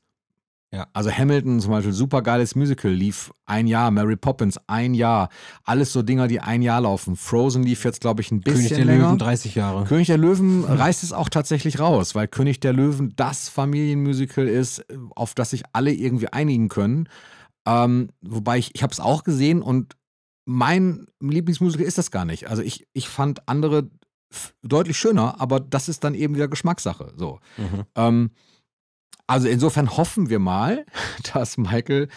Ja.
Also Hamilton zum Beispiel, super geiles Musical, lief ein Jahr, Mary Poppins ein Jahr, alles so Dinger, die ein Jahr laufen. Frozen lief jetzt, glaube ich, ein bisschen
König der
länger.
Löwen 30 Jahre.
König der Löwen <laughs> reißt es auch tatsächlich raus, weil König der Löwen das Familienmusical ist, auf das sich alle irgendwie einigen können. Ähm, wobei ich, ich habe es auch gesehen und mein Lieblingsmusical ist das gar nicht. Also ich, ich fand andere deutlich schöner, aber das ist dann eben wieder Geschmackssache. So.
Mhm.
Ähm, also insofern hoffen wir mal, <laughs> dass Michael,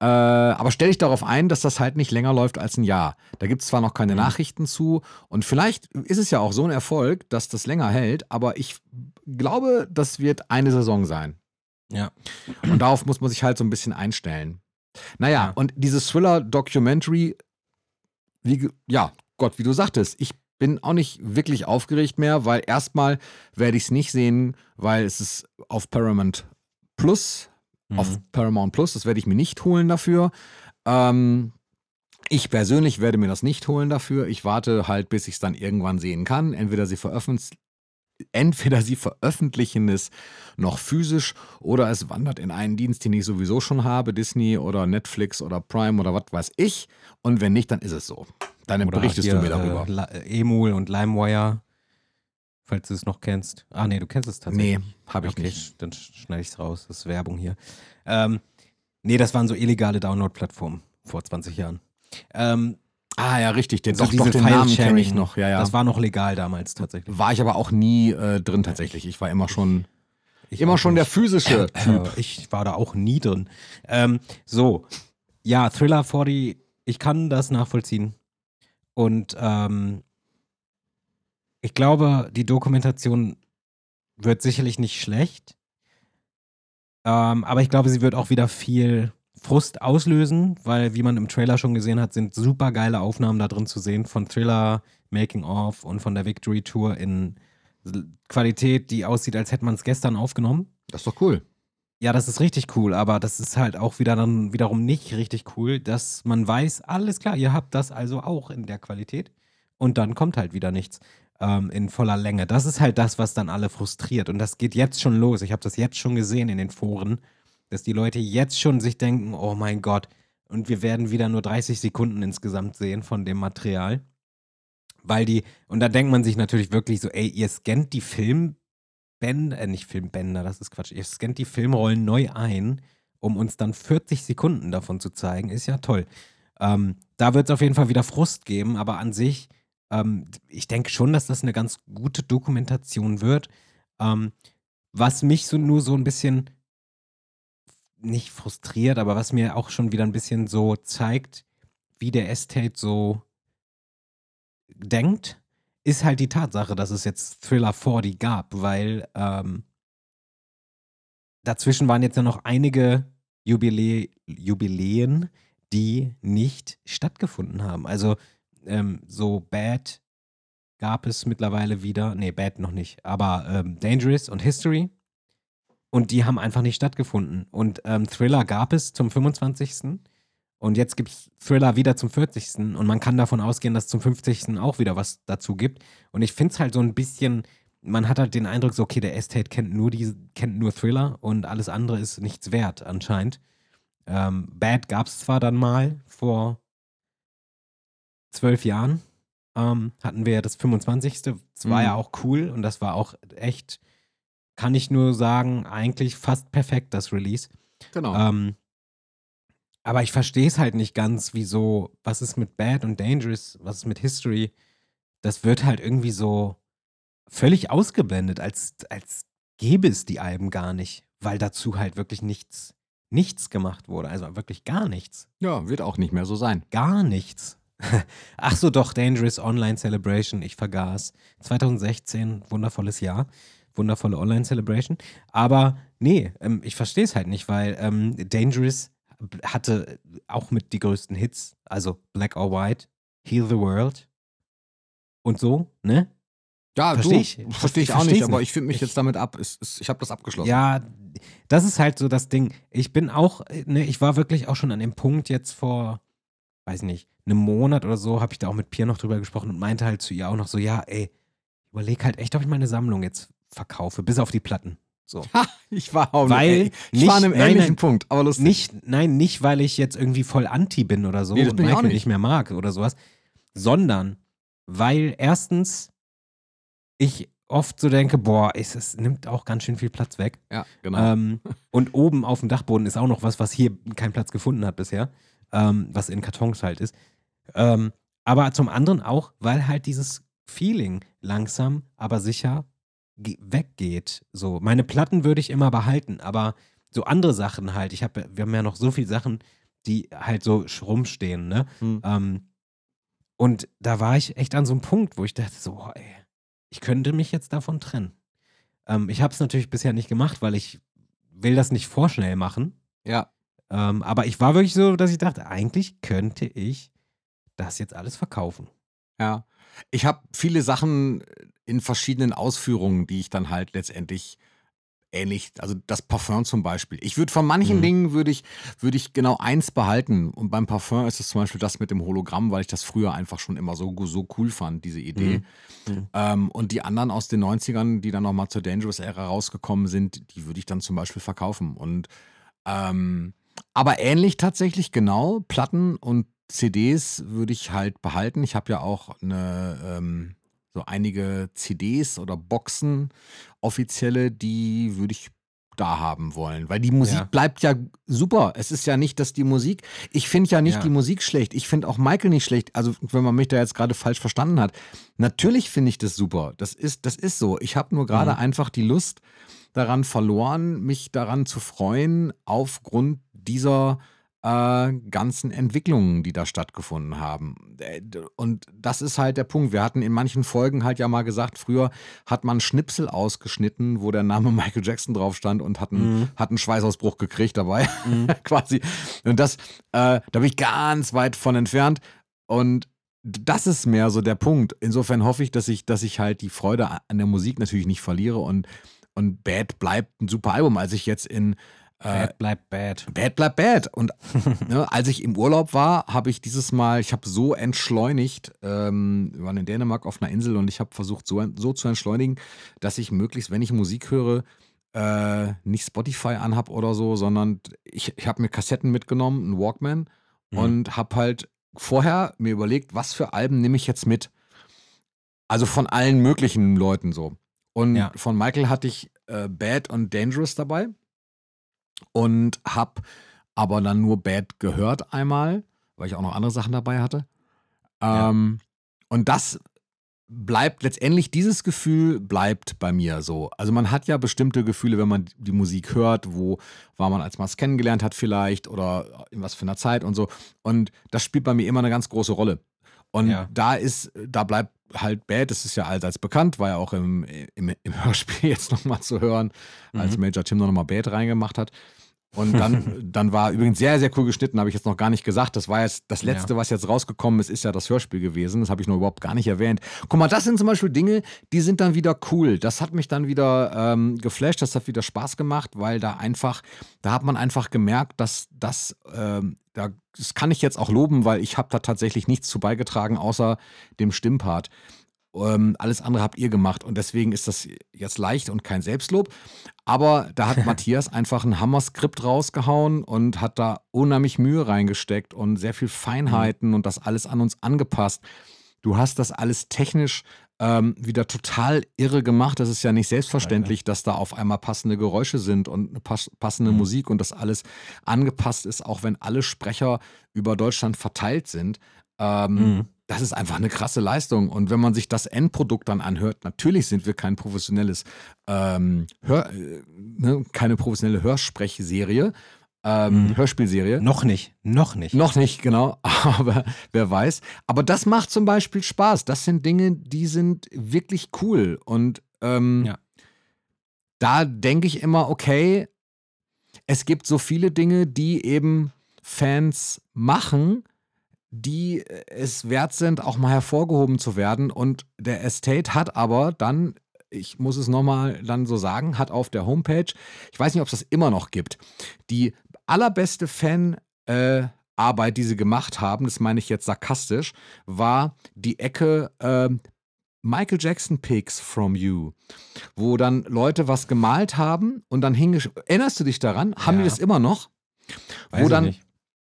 äh, aber stell dich darauf ein, dass das halt nicht länger läuft als ein Jahr. Da gibt es zwar noch keine
Mhm.
Nachrichten zu und vielleicht ist es ja auch so ein Erfolg, dass das länger hält, aber ich glaube, das wird eine Saison sein.
Ja.
Und darauf muss man sich halt so ein bisschen einstellen. Naja,
Ja.
und dieses Thriller-Documentary, wie, ja, Gott, wie du sagtest, ich bin auch nicht wirklich aufgeregt mehr, weil erstmal werde ich es nicht sehen, weil es ist auf Paramount Plus, auf
Mhm.
Paramount Plus, das werde ich mir nicht holen dafür. Ähm, ich persönlich werde mir das nicht holen dafür. Ich warte halt, bis ich es dann irgendwann sehen kann. Entweder sie veröffentlichen entweder sie veröffentlichen es noch physisch oder es wandert in einen Dienst, den ich sowieso schon habe, Disney oder Netflix oder Prime oder was weiß ich. Und wenn nicht, dann ist es so. Dann
Oder
berichtest
hier,
du mir darüber.
Äh, La- äh, Emul und LimeWire, falls du es noch kennst. Ah, nee, du kennst es tatsächlich.
nee, habe ich
okay,
nicht.
Dann schneide ich es raus. Das ist Werbung hier. Ähm, nee, das waren so illegale Download-Plattformen vor 20 Jahren. Ähm,
Ah ja, richtig. Den,
so
doch, doch,
diese
den Namen kenne ich noch. Ja, ja.
Das war noch legal damals tatsächlich.
war ich aber auch nie äh, drin tatsächlich. Ich war immer schon,
Ich
immer schon der physische Typ.
Äh, ich war da auch nie drin. Ähm, so, ja, Thriller 40, ich kann das nachvollziehen. Und ähm, ich glaube, die Dokumentation wird sicherlich nicht schlecht. Ähm, aber ich glaube, sie wird auch wieder viel Frust auslösen, weil, wie man im Trailer schon gesehen hat, sind super geile Aufnahmen da drin zu sehen von Thriller, Making of und von der Victory Tour in Qualität, die aussieht, als hätte man es gestern aufgenommen.
Das ist doch cool.
Ja, das ist richtig cool, aber das ist halt auch wieder dann wiederum nicht richtig cool, dass man weiß, alles klar, ihr habt das also auch in der Qualität und dann kommt halt wieder nichts ähm, in voller Länge. Das ist halt das, was dann alle frustriert und das geht jetzt schon los. Ich habe das jetzt schon gesehen in den Foren, dass die Leute jetzt schon sich denken, oh mein Gott, und wir werden wieder nur 30 Sekunden insgesamt sehen von dem Material. Weil die, und da denkt man sich natürlich wirklich so, ey, ihr scannt die Filmbänder, äh, nicht Filmbänder, das ist Quatsch, ihr scannt die Filmrollen neu ein, um uns dann 40 Sekunden davon zu zeigen, ist ja toll. Ähm, da wird es auf jeden Fall wieder Frust geben, aber an sich, ähm, ich denke schon, dass das eine ganz gute Dokumentation wird. Ähm, was mich so nur so ein bisschen nicht frustriert, aber was mir auch schon wieder ein bisschen so zeigt, wie der Estate so denkt, ist halt die Tatsache, dass es jetzt Thriller 40 gab, weil ähm, dazwischen waren jetzt ja noch einige Jubilä Jubiläen, die nicht stattgefunden haben. Also ähm, so Bad gab es mittlerweile wieder, nee, Bad noch nicht, aber ähm, Dangerous und History und die haben einfach nicht stattgefunden. Und ähm, Thriller gab es zum 25. Und jetzt gibt es Thriller wieder zum 40. Und man kann davon ausgehen, dass zum 50. auch wieder was dazu gibt. Und ich finde es halt so ein bisschen, man hat halt den Eindruck, so, okay, der Estate kennt nur die, kennt nur Thriller und alles andere ist nichts wert, anscheinend. Ähm, Bad gab es zwar dann mal vor zwölf Jahren. Ähm, hatten wir ja das 25. Das war
Mhm.
ja auch cool und das war auch echt, kann ich nur sagen, eigentlich fast perfekt, das Release.
Genau.
Ähm, aber ich verstehe es halt nicht ganz, wieso, was ist mit Bad und Dangerous, was ist mit History, das wird halt irgendwie so völlig ausgeblendet, als, als gäbe es die Alben gar nicht, weil dazu halt wirklich nichts, nichts gemacht wurde. Also wirklich gar nichts.
Ja, wird auch nicht mehr so sein.
Gar nichts. <laughs> Ach so, doch, Dangerous Online Celebration, ich vergaß. 2016, wundervolles Jahr, wundervolle Online Celebration. Aber nee, ähm, ich verstehe es halt nicht, weil ähm, Dangerous hatte auch mit die größten Hits, also Black or White, Heal the World und so, ne?
Ja,
Versteh
du,
ich.
verstehe ich auch nicht, aber ich finde mich
Ich-
jetzt damit ab. Es, ich habe das abgeschlossen.
Ja, das ist halt so das Ding. Ich bin auch, ne, ich war wirklich auch schon an dem Punkt jetzt vor, weiß nicht, einem Monat oder so, habe ich da auch mit Pierre noch drüber gesprochen und meinte halt zu ihr auch noch so, ja, ey, ich überleg halt echt, ob ich meine Sammlung jetzt verkaufe, bis auf die Platten. So.
Ha, <laughs> ich war auch
Weil
ich war an
nicht-
einem
nein,
ähnlichen
nein.
Punkt, aber lustig.
Nicht, nein, nicht, weil ich jetzt irgendwie voll anti bin oder so
Nee,
und Michael
nicht.
nicht mehr mag oder sowas, sondern weil erstens ich oft so denke, boah, es, es nimmt auch ganz schön viel Platz weg.
Ja, genau.
Ähm, und oben auf dem Dachboden ist auch noch was, was hier keinen Platz gefunden hat bisher, ähm, was in Kartons halt ist. Ähm, aber zum anderen auch, weil halt dieses Feeling langsam, aber sicher weggeht. So, meine Platten würde ich immer behalten, aber so andere Sachen halt. Ich habe, wir haben ja noch so viele Sachen, die halt so rumstehen, ne?
Hm.
Ähm, und da war ich echt an so einem Punkt, wo ich dachte so, ey, ich könnte mich jetzt davon trennen. Ähm, ich habe es natürlich bisher nicht gemacht, weil ich will das nicht vorschnell machen.
ja,
Ähm, aber ich war wirklich so, dass ich dachte, eigentlich könnte ich das jetzt alles verkaufen.
ja. Ich habe viele Sachen in verschiedenen Ausführungen, die ich dann halt letztendlich ähnlich, also das Parfum zum Beispiel. Ich würde von manchen
Mhm.
Dingen würde ich, würde ich genau eins behalten. Und beim Parfum ist es zum Beispiel das mit dem Hologramm, weil ich das früher einfach schon immer so, so cool fand, diese Idee.
Mhm.
Ähm, und die anderen aus den 90ern, die dann nochmal zur Dangerous-Ära rausgekommen sind, die würde ich dann zum Beispiel verkaufen. Und ähm, aber ähnlich tatsächlich, genau, Platten und CDs würde ich halt behalten. Ich habe ja auch eine, ähm, so einige CDs oder Boxen, offizielle, die würde ich da haben wollen. Weil die Musik
Ja.
bleibt ja super. Es ist ja nicht, dass die Musik, ich finde ja nicht
Ja.
die Musik schlecht. Ich finde auch Michael nicht schlecht. Also, wenn man mich da jetzt gerade falsch verstanden hat. Natürlich finde ich das super. Das ist, das ist so. Ich habe nur gerade
Mhm.
einfach die Lust daran verloren, mich daran zu freuen, aufgrund dieser äh, ganzen Entwicklungen, die da stattgefunden haben. Äh, Und das ist halt der Punkt. Wir hatten in manchen Folgen halt ja mal gesagt, früher hat man Schnipsel ausgeschnitten, wo der Name <laughs> Michael Jackson drauf stand und hat einen,
Mhm.
hat einen Schweißausbruch gekriegt dabei,
Mhm. <laughs>
quasi. Und das, äh, da bin ich ganz weit von entfernt. Und das ist mehr so der Punkt. Insofern hoffe ich, dass ich, dass ich halt die Freude an der Musik natürlich nicht verliere und, und Bad bleibt ein super Album. Als ich jetzt in
Bad bleibt bad.
Bad bleibt bad. Und <laughs> ne, als ich im Urlaub war, habe ich dieses Mal, ich habe so entschleunigt, ähm, wir waren in Dänemark auf einer Insel und ich habe versucht, so, so zu entschleunigen, dass ich möglichst, wenn ich Musik höre, äh, nicht Spotify anhab oder so, sondern ich, ich habe mir Kassetten mitgenommen, einen Walkman
Mhm.
und habe halt vorher mir überlegt, was für Alben nehme ich jetzt mit. Also von allen möglichen Leuten so. Und
Ja.
von Michael hatte ich äh, Bad und Dangerous dabei und habe aber dann nur Bad gehört einmal, weil ich auch noch andere Sachen dabei hatte.
Ja.
Ähm, Und das bleibt letztendlich, dieses Gefühl bleibt bei mir so. Also man hat ja bestimmte Gefühle, wenn man die Musik hört, wo war man, als man es kennengelernt hat vielleicht oder in was für einer Zeit und so. Und das spielt bei mir immer eine ganz große Rolle. Und
Ja.
da ist, da bleibt halt Bad, das ist ja allseits bekannt, war ja auch im, im, im <laughs> Hörspiel jetzt nochmal zu hören, als
Mhm.
Major Tim noch nochmal Bad reingemacht hat. Und dann, <laughs> dann war übrigens sehr, sehr cool geschnitten, habe ich jetzt noch gar nicht gesagt. Das war jetzt das Letzte,
Ja.
was jetzt rausgekommen ist, ist ja das Hörspiel gewesen. Das habe ich noch überhaupt gar nicht erwähnt. Guck mal, das sind zum Beispiel Dinge, die sind dann wieder cool. Das hat mich dann wieder ähm, geflasht, das hat wieder Spaß gemacht, weil da einfach, da hat man einfach gemerkt, dass das, ähm, da, das kann ich jetzt auch loben, weil ich habe da tatsächlich nichts zu beigetragen, außer dem Stimmpart. Ähm, alles andere habt ihr gemacht und deswegen ist das jetzt leicht und kein Selbstlob. Aber da hat <laughs> Matthias einfach ein Hammer-Skript rausgehauen und hat da unheimlich Mühe reingesteckt und sehr viel Feinheiten und das alles an uns angepasst. Du hast das alles technisch ähm, wieder total irre gemacht. Das ist ja nicht selbstverständlich, dass da auf einmal passende Geräusche sind und eine pas passende
Mhm.
Musik und das alles angepasst ist, auch wenn alle Sprecher über Deutschland verteilt sind. Ähm,
Mhm.
das ist einfach eine krasse Leistung. Und wenn man sich das Endprodukt dann anhört, natürlich sind wir kein professionelles, ähm, Hör, äh, ne, keine professionelle Hörsprechserie, ähm,
Mhm.
Hörspielserie.
Noch nicht, noch nicht.
Noch nicht, genau, <laughs> aber wer weiß. Aber das macht zum Beispiel Spaß. Das sind Dinge, die sind wirklich cool. Und ähm,
Ja.
da denke ich immer, okay, es gibt so viele Dinge, die eben Fans machen, die es wert sind, auch mal hervorgehoben zu werden. Und der Estate hat aber dann, ich muss es nochmal dann so sagen, hat auf der Homepage, ich weiß nicht, ob es das immer noch gibt, die allerbeste Fan- äh, Arbeit, die sie gemacht haben, das meine ich jetzt sarkastisch, war die Ecke ähm, Michael Jackson Pics from You, wo dann Leute was gemalt haben und dann hingesch... Erinnerst du dich daran? Haben die das immer noch?
Weiß
wo dann-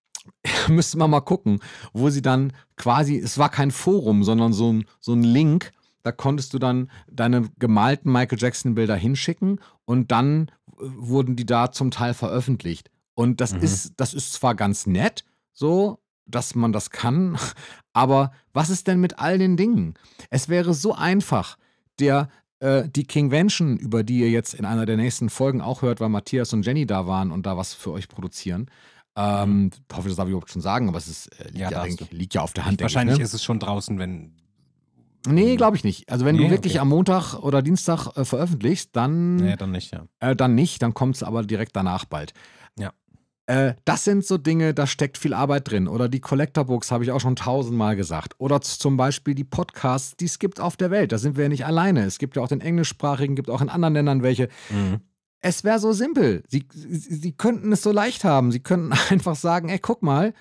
<laughs> müsste man mal gucken, wo sie dann quasi, es war kein Forum, sondern so ein, so ein Link, da konntest du dann deine gemalten Michael Jackson-Bilder hinschicken und dann äh, wurden die da zum Teil veröffentlicht. Und das
Mhm.
ist, das ist zwar ganz nett, so, dass man das kann, <laughs> aber was ist denn mit all den Dingen? Es wäre so einfach, der äh, die Kingvention, über die ihr jetzt in einer der nächsten Folgen auch hört, weil Matthias und Jenny da waren und da was für euch produzieren. Ähm, hoffe, das darf ich überhaupt schon sagen, aber es ist, äh, liegt,
Ja,
ja, liegt ja auf der Hand.
Wahrscheinlich
ich, ne?
ist es schon draußen, wenn.
Nee, glaube ich nicht. Also wenn
Nee,
du wirklich
okay.
am Montag oder Dienstag äh, veröffentlichst, dann,
Nee, dann nicht, ja.
äh, dann nicht, dann kommt es aber direkt danach bald. Äh, das sind so Dinge, da steckt viel Arbeit drin. Oder die Collector Books, habe ich auch schon tausendmal gesagt. Oder zum Beispiel die Podcasts, die es gibt auf der Welt. Da sind wir ja nicht alleine. Es gibt ja auch den englischsprachigen, gibt auch in anderen Ländern welche.
Mhm.
Es wäre so simpel. Sie, sie, sie könnten es so leicht haben. Sie könnten <laughs> einfach sagen, ey, guck mal,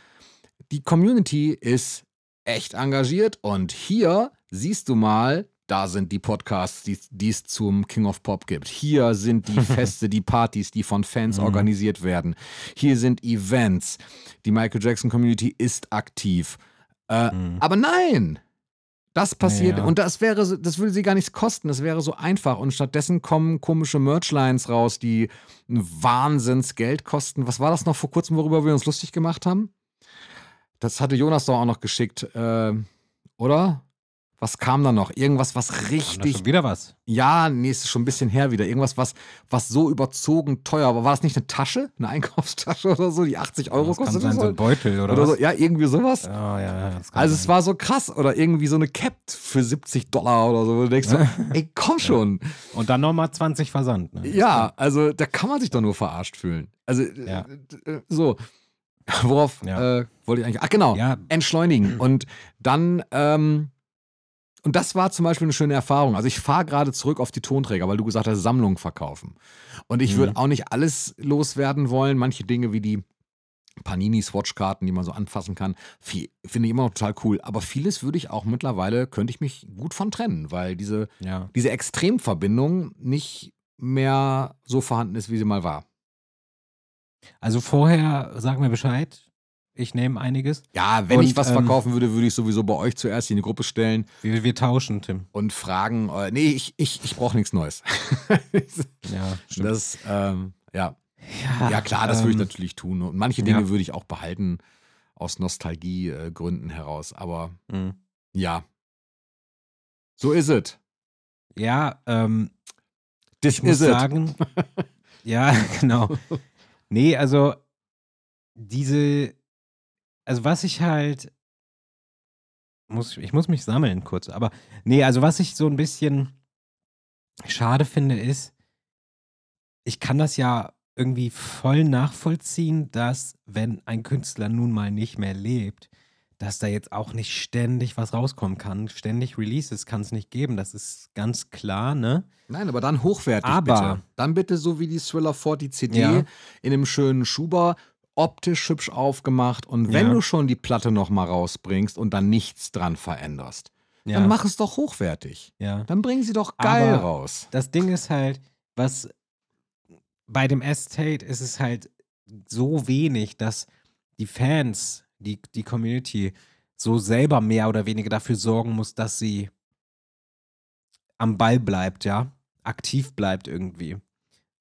die Community ist echt engagiert und hier siehst du mal, da sind die Podcasts, die es zum King of Pop gibt. Hier sind die <laughs> Feste, die Partys, die von Fans
Mhm.
organisiert werden. Hier sind Events. Die Michael Jackson Community ist aktiv. Äh,
Mhm.
aber nein, das passiert
Ja.
und das wäre, das würde sie gar nichts kosten. Das wäre so einfach und stattdessen kommen komische Merchlines raus, die ein Wahnsinnsgeld kosten. Was war das noch vor kurzem, worüber wir uns lustig gemacht haben? Das hatte Jonas doch auch noch geschickt, äh, oder? Was kam da noch? Irgendwas, was richtig
schon wieder was.
ja, nee, ist schon ein bisschen her wieder. Irgendwas, was, was so überzogen teuer war. War das nicht eine Tasche? Eine <laughs> Einkaufstasche oder so, die 80 Euro
das kann
kostet?
sein, so ein Beutel oder,
oder so? Ja, irgendwie sowas.
Ja, ja, ja. Das kann
Also es war so krass oder irgendwie so eine Cap für 70 Dollar oder so. wo Du denkst so, ey, komm schon.
Und dann nochmal 20 Versand. Ne?
Ja, also da kann man sich doch nur verarscht fühlen. Also
Ja.
äh, äh, so. <laughs> Worauf
Ja.
äh, wollte ich eigentlich? Ach genau,
Ja,
entschleunigen. Und dann, ähm, und das war zum Beispiel eine schöne Erfahrung. Also ich fahre gerade zurück auf die Tonträger, weil du gesagt hast, Sammlungen verkaufen. Und ich würde
Mhm.
auch nicht alles loswerden wollen. Manche Dinge wie die Panini-Swatch-Karten, die man so anfassen kann, finde ich immer noch total cool. Aber vieles würde ich auch mittlerweile, könnte ich mich gut von trennen, weil diese,
ja.
diese Extremverbindung nicht mehr so vorhanden ist, wie sie mal war.
Also vorher sag mir Bescheid. Ich nehme einiges.
Ja, wenn
Und,
ich was
ähm,
verkaufen würde, würde ich sowieso bei euch zuerst in die Gruppe stellen
Wir, wir tauschen, Tim.
und fragen, äh, nee, ich, ich, ich brauche nichts Neues. <laughs>
Ja, stimmt.
das, ähm, ja.
ja,
ja, klar, das würde ich
ähm,
natürlich tun. Und manche Dinge
ja.
würde ich auch behalten aus Nostalgiegründen heraus. Aber
mhm.
ja, so ist es.
Ja, ähm,
Das
ich muss
it.
sagen, <laughs> ja, <laughs> genau. Nee, also diese, also was ich halt, muss, ich muss mich sammeln kurz, aber nee, also was ich so ein bisschen schade finde, ist, ich kann das ja irgendwie voll nachvollziehen, dass wenn ein Künstler nun mal nicht mehr lebt, dass da jetzt auch nicht ständig was rauskommen kann. Ständig Releases kann es nicht geben, das ist ganz klar, ne?
Nein, aber dann hochwertig
Aber-
bitte. Dann bitte so wie die Thriller 40 CD
Ja.
in einem schönen Schuber, optisch hübsch aufgemacht. Und wenn
Ja.
du schon die Platte nochmal rausbringst und dann nichts dran veränderst,
Ja,
dann mach es doch hochwertig.
ja.
Dann bringen sie doch geil
Aber-
raus.
Das Ding ist halt, was bei dem Estate ist es halt so wenig, dass die Fans, die, die Community, so selber mehr oder weniger dafür sorgen muss, dass sie am Ball bleibt, ja, aktiv bleibt irgendwie.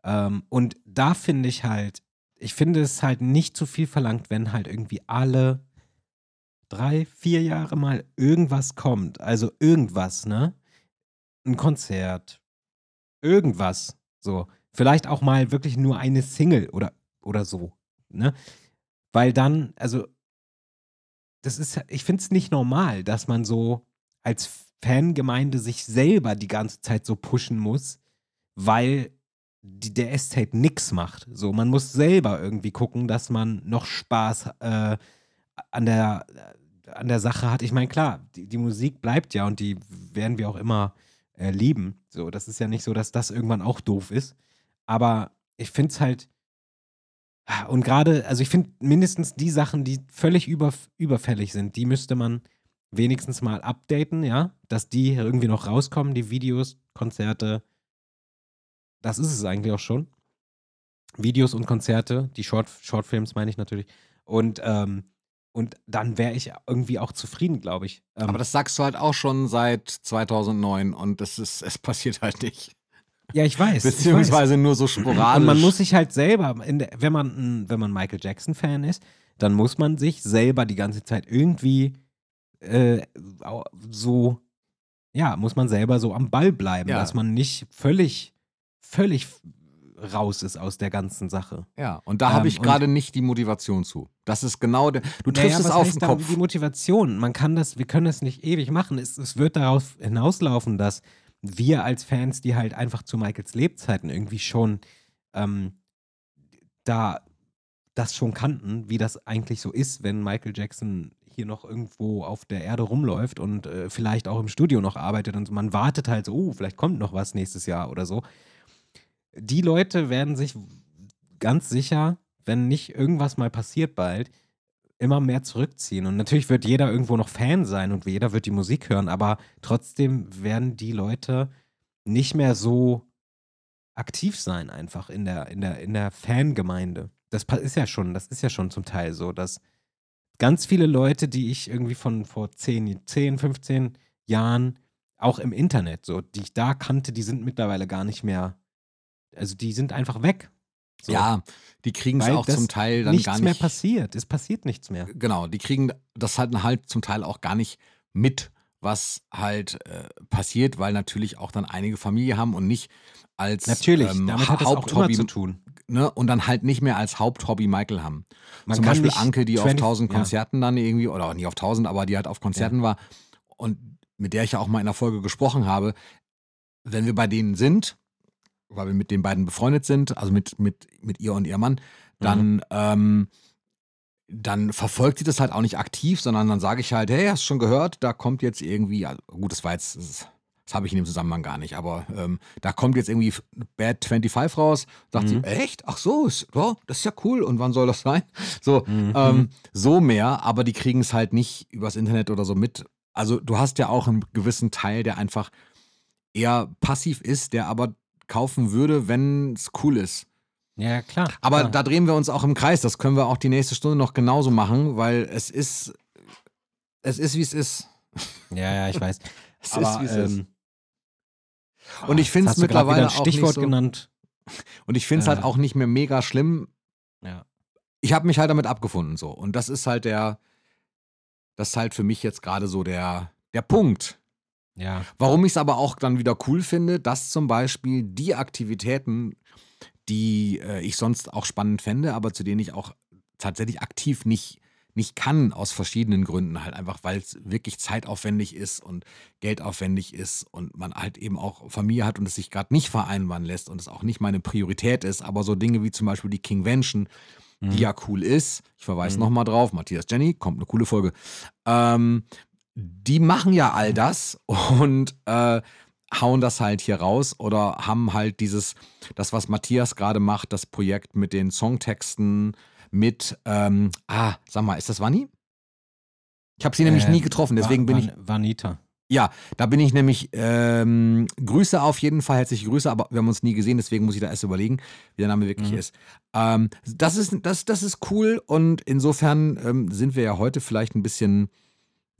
Ähm, und da finde ich halt, ich finde es halt nicht zu viel verlangt, wenn halt irgendwie alle drei, vier Jahre mal irgendwas kommt, also irgendwas, ne? Ein Konzert, irgendwas, so. Vielleicht auch mal wirklich nur eine Single oder, oder so, ne? Weil dann, also, das ist, ich finde es nicht normal, dass man so als Fangemeinde sich selber die ganze Zeit so pushen muss, weil die, der Estate nix macht. So, man muss selber irgendwie gucken, dass man noch Spaß äh, an der, an der Sache hat. Ich meine, klar, die, die, Musik bleibt ja und die werden wir auch immer äh, lieben. So, das ist ja nicht so, dass das irgendwann auch doof ist. Aber ich finde es halt. Und gerade, also ich finde mindestens die Sachen, die völlig über, überfällig sind, die müsste man wenigstens mal updaten, ja, dass die irgendwie noch rauskommen, die Videos, Konzerte. Das ist es eigentlich auch schon. Videos und Konzerte, die Short, Shortfilms meine ich natürlich. Und ähm, und dann wäre ich irgendwie auch zufrieden, glaube ich.
Ähm, Aber das sagst du halt auch schon seit 2009 und das ist, es <laughs> passiert halt nicht.
Ja, ich weiß.
Beziehungsweise
ich weiß.
nur so sporadisch.
Und man muss sich halt selber, der, wenn, man, wenn man Michael Jackson-Fan ist, dann muss man sich selber die ganze Zeit irgendwie äh, so, ja, muss man selber so am Ball bleiben, ja. dass man nicht völlig, völlig raus ist aus der ganzen Sache.
Ja, und da habe ähm, ich gerade nicht die Motivation zu. Das ist genau der. Du triffst naja, es auf den Kopf.
Die Motivation, man kann das, wir können das nicht ewig machen. Es, es wird darauf hinauslaufen, dass wir als Fans, die halt einfach zu Michaels Lebzeiten irgendwie schon ähm, da das schon kannten, wie das eigentlich so ist, wenn Michael Jackson hier noch irgendwo auf der Erde rumläuft und äh, vielleicht auch im Studio noch arbeitet und man wartet halt so, oh, vielleicht kommt noch was nächstes Jahr oder so die Leute werden sich ganz sicher, wenn nicht irgendwas mal passiert bald, immer mehr zurückziehen. Und natürlich wird jeder irgendwo noch Fan sein und jeder wird die Musik hören, aber trotzdem werden die Leute nicht mehr so aktiv sein, einfach in der, in der, in der Fangemeinde. Das ist ja schon, das ist ja schon zum Teil so, dass ganz viele Leute, die ich irgendwie von vor 10, 10 15 Jahren auch im Internet, so, die ich da kannte, die sind mittlerweile gar nicht mehr also die sind einfach weg.
So. Ja, die kriegen es auch zum Teil dann gar nicht.
Nichts mehr passiert. Es passiert nichts mehr.
Genau, die kriegen das halt, halt zum Teil auch gar nicht mit, was halt äh, passiert, weil natürlich auch dann einige Familie haben und nicht als
natürlich, ähm, hat Haupthobby zu tun.
Ne, und dann halt nicht mehr als Haupthobby Michael haben. Man Zum Beispiel Anke, die 20, auf 1000 Konzerten ja. dann irgendwie, oder nicht auf 1000, aber die halt auf Konzerten ja. war und mit der ich ja auch mal in der Folge gesprochen habe. Wenn wir bei denen sind, weil wir mit den beiden befreundet sind, also mit, mit, mit ihr und ihrem Mann, dann, mhm. ähm, dann verfolgt sie das halt auch nicht aktiv, sondern dann sage ich halt, hey, hast du schon gehört, da kommt jetzt irgendwie, also gut, das war jetzt, das, das habe ich in dem Zusammenhang gar nicht, aber ähm, da kommt jetzt irgendwie Bad 25 raus, sagt mhm. sie, echt? Ach so, ist, oh, das ist ja cool und wann soll das sein? <laughs> So, mhm. ähm, so mehr, aber die kriegen es halt nicht übers Internet oder so mit. Also du hast ja auch einen gewissen Teil, der einfach eher passiv ist, der aber kaufen würde, wenn es cool ist.
Ja, klar.
Aber
klar.
da drehen wir uns auch im Kreis. Das können wir auch die nächste Stunde noch genauso machen, weil es ist, es ist, wie es ist.
Ja, ja, ich weiß. <laughs>
es Aber, ist, wie es ähm, ist. Und ich finde es mittlerweile auch
Stichwort
nicht so,
genannt. <laughs>
Und ich finde es halt äh, halt auch nicht mehr mega schlimm.
Ja.
Ich habe mich halt damit abgefunden so. Und das ist halt der, das ist halt für mich jetzt gerade so der, der Punkt.
Ja.
Warum ich es aber auch dann wieder cool finde, dass zum Beispiel die Aktivitäten, die äh, ich sonst auch spannend fände, aber zu denen ich auch tatsächlich aktiv nicht, nicht kann, aus verschiedenen Gründen, halt einfach, weil es wirklich zeitaufwendig ist und geldaufwendig ist und man halt eben auch Familie hat und es sich gerade nicht vereinbaren lässt und es auch nicht meine Priorität ist, aber so Dinge wie zum Beispiel die Kingvention, mhm. die ja cool ist, ich verweise mhm. nochmal drauf, Matthias Jenny, kommt eine coole Folge, ähm, die machen ja all das und äh, hauen das halt hier raus oder haben halt dieses, das, was Matthias gerade macht, das Projekt mit den Songtexten, mit, ähm, ah, sag mal, ist das Vanni? Ich habe sie äh, nämlich nie getroffen, deswegen bin ich.
Vanita.
Ja, da bin ich nämlich, ähm, Grüße auf jeden Fall, herzliche Grüße, aber wir haben uns nie gesehen, deswegen muss ich da erst überlegen, wie der Name wirklich mhm. ist. Ähm, das ist. Das, das ist cool und insofern ähm, sind wir ja heute vielleicht ein bisschen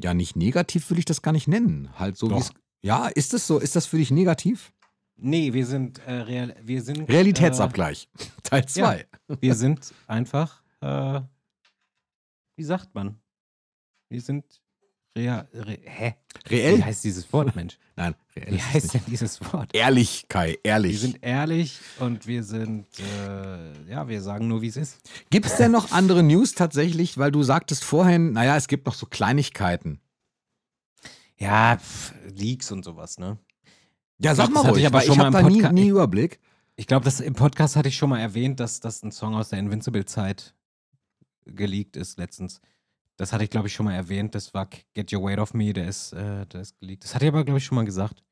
ja, nicht negativ würde ich das gar nicht nennen. Halt so wie es. Ja, ist es so? Ist das für dich negativ?
Nee, wir sind, äh, real, wir sind
Realitätsabgleich. Äh, <laughs> Teil 2.
Ja, wir <laughs> sind einfach, äh, wie sagt man? Wir sind rea, re, hä?
Reell?
Wie heißt dieses Wort, Mensch?
Nein, reell.
Wie heißt denn dieses Wort?
Ehrlich, Kai, ehrlich.
Wir sind ehrlich und wir sind, äh, ja, wir sagen nur, wie es ist.
Gibt es denn noch andere News tatsächlich? Weil du sagtest vorhin, naja, es gibt noch so Kleinigkeiten.
Ja, pff, Leaks und sowas, ne?
Ja, sag mal ruhig,
ich aber
weil
schon
ich
mal
nie, nie Überblick.
Ich glaube, das im Podcast hatte ich schon mal erwähnt, dass das ein Song aus der Invincible-Zeit geleakt ist letztens. Das hatte ich, glaube ich, schon mal erwähnt. Das war Get Your Weight Off Me, der ist, äh, der ist geleakt. Das hatte ich aber, glaube ich, schon mal gesagt.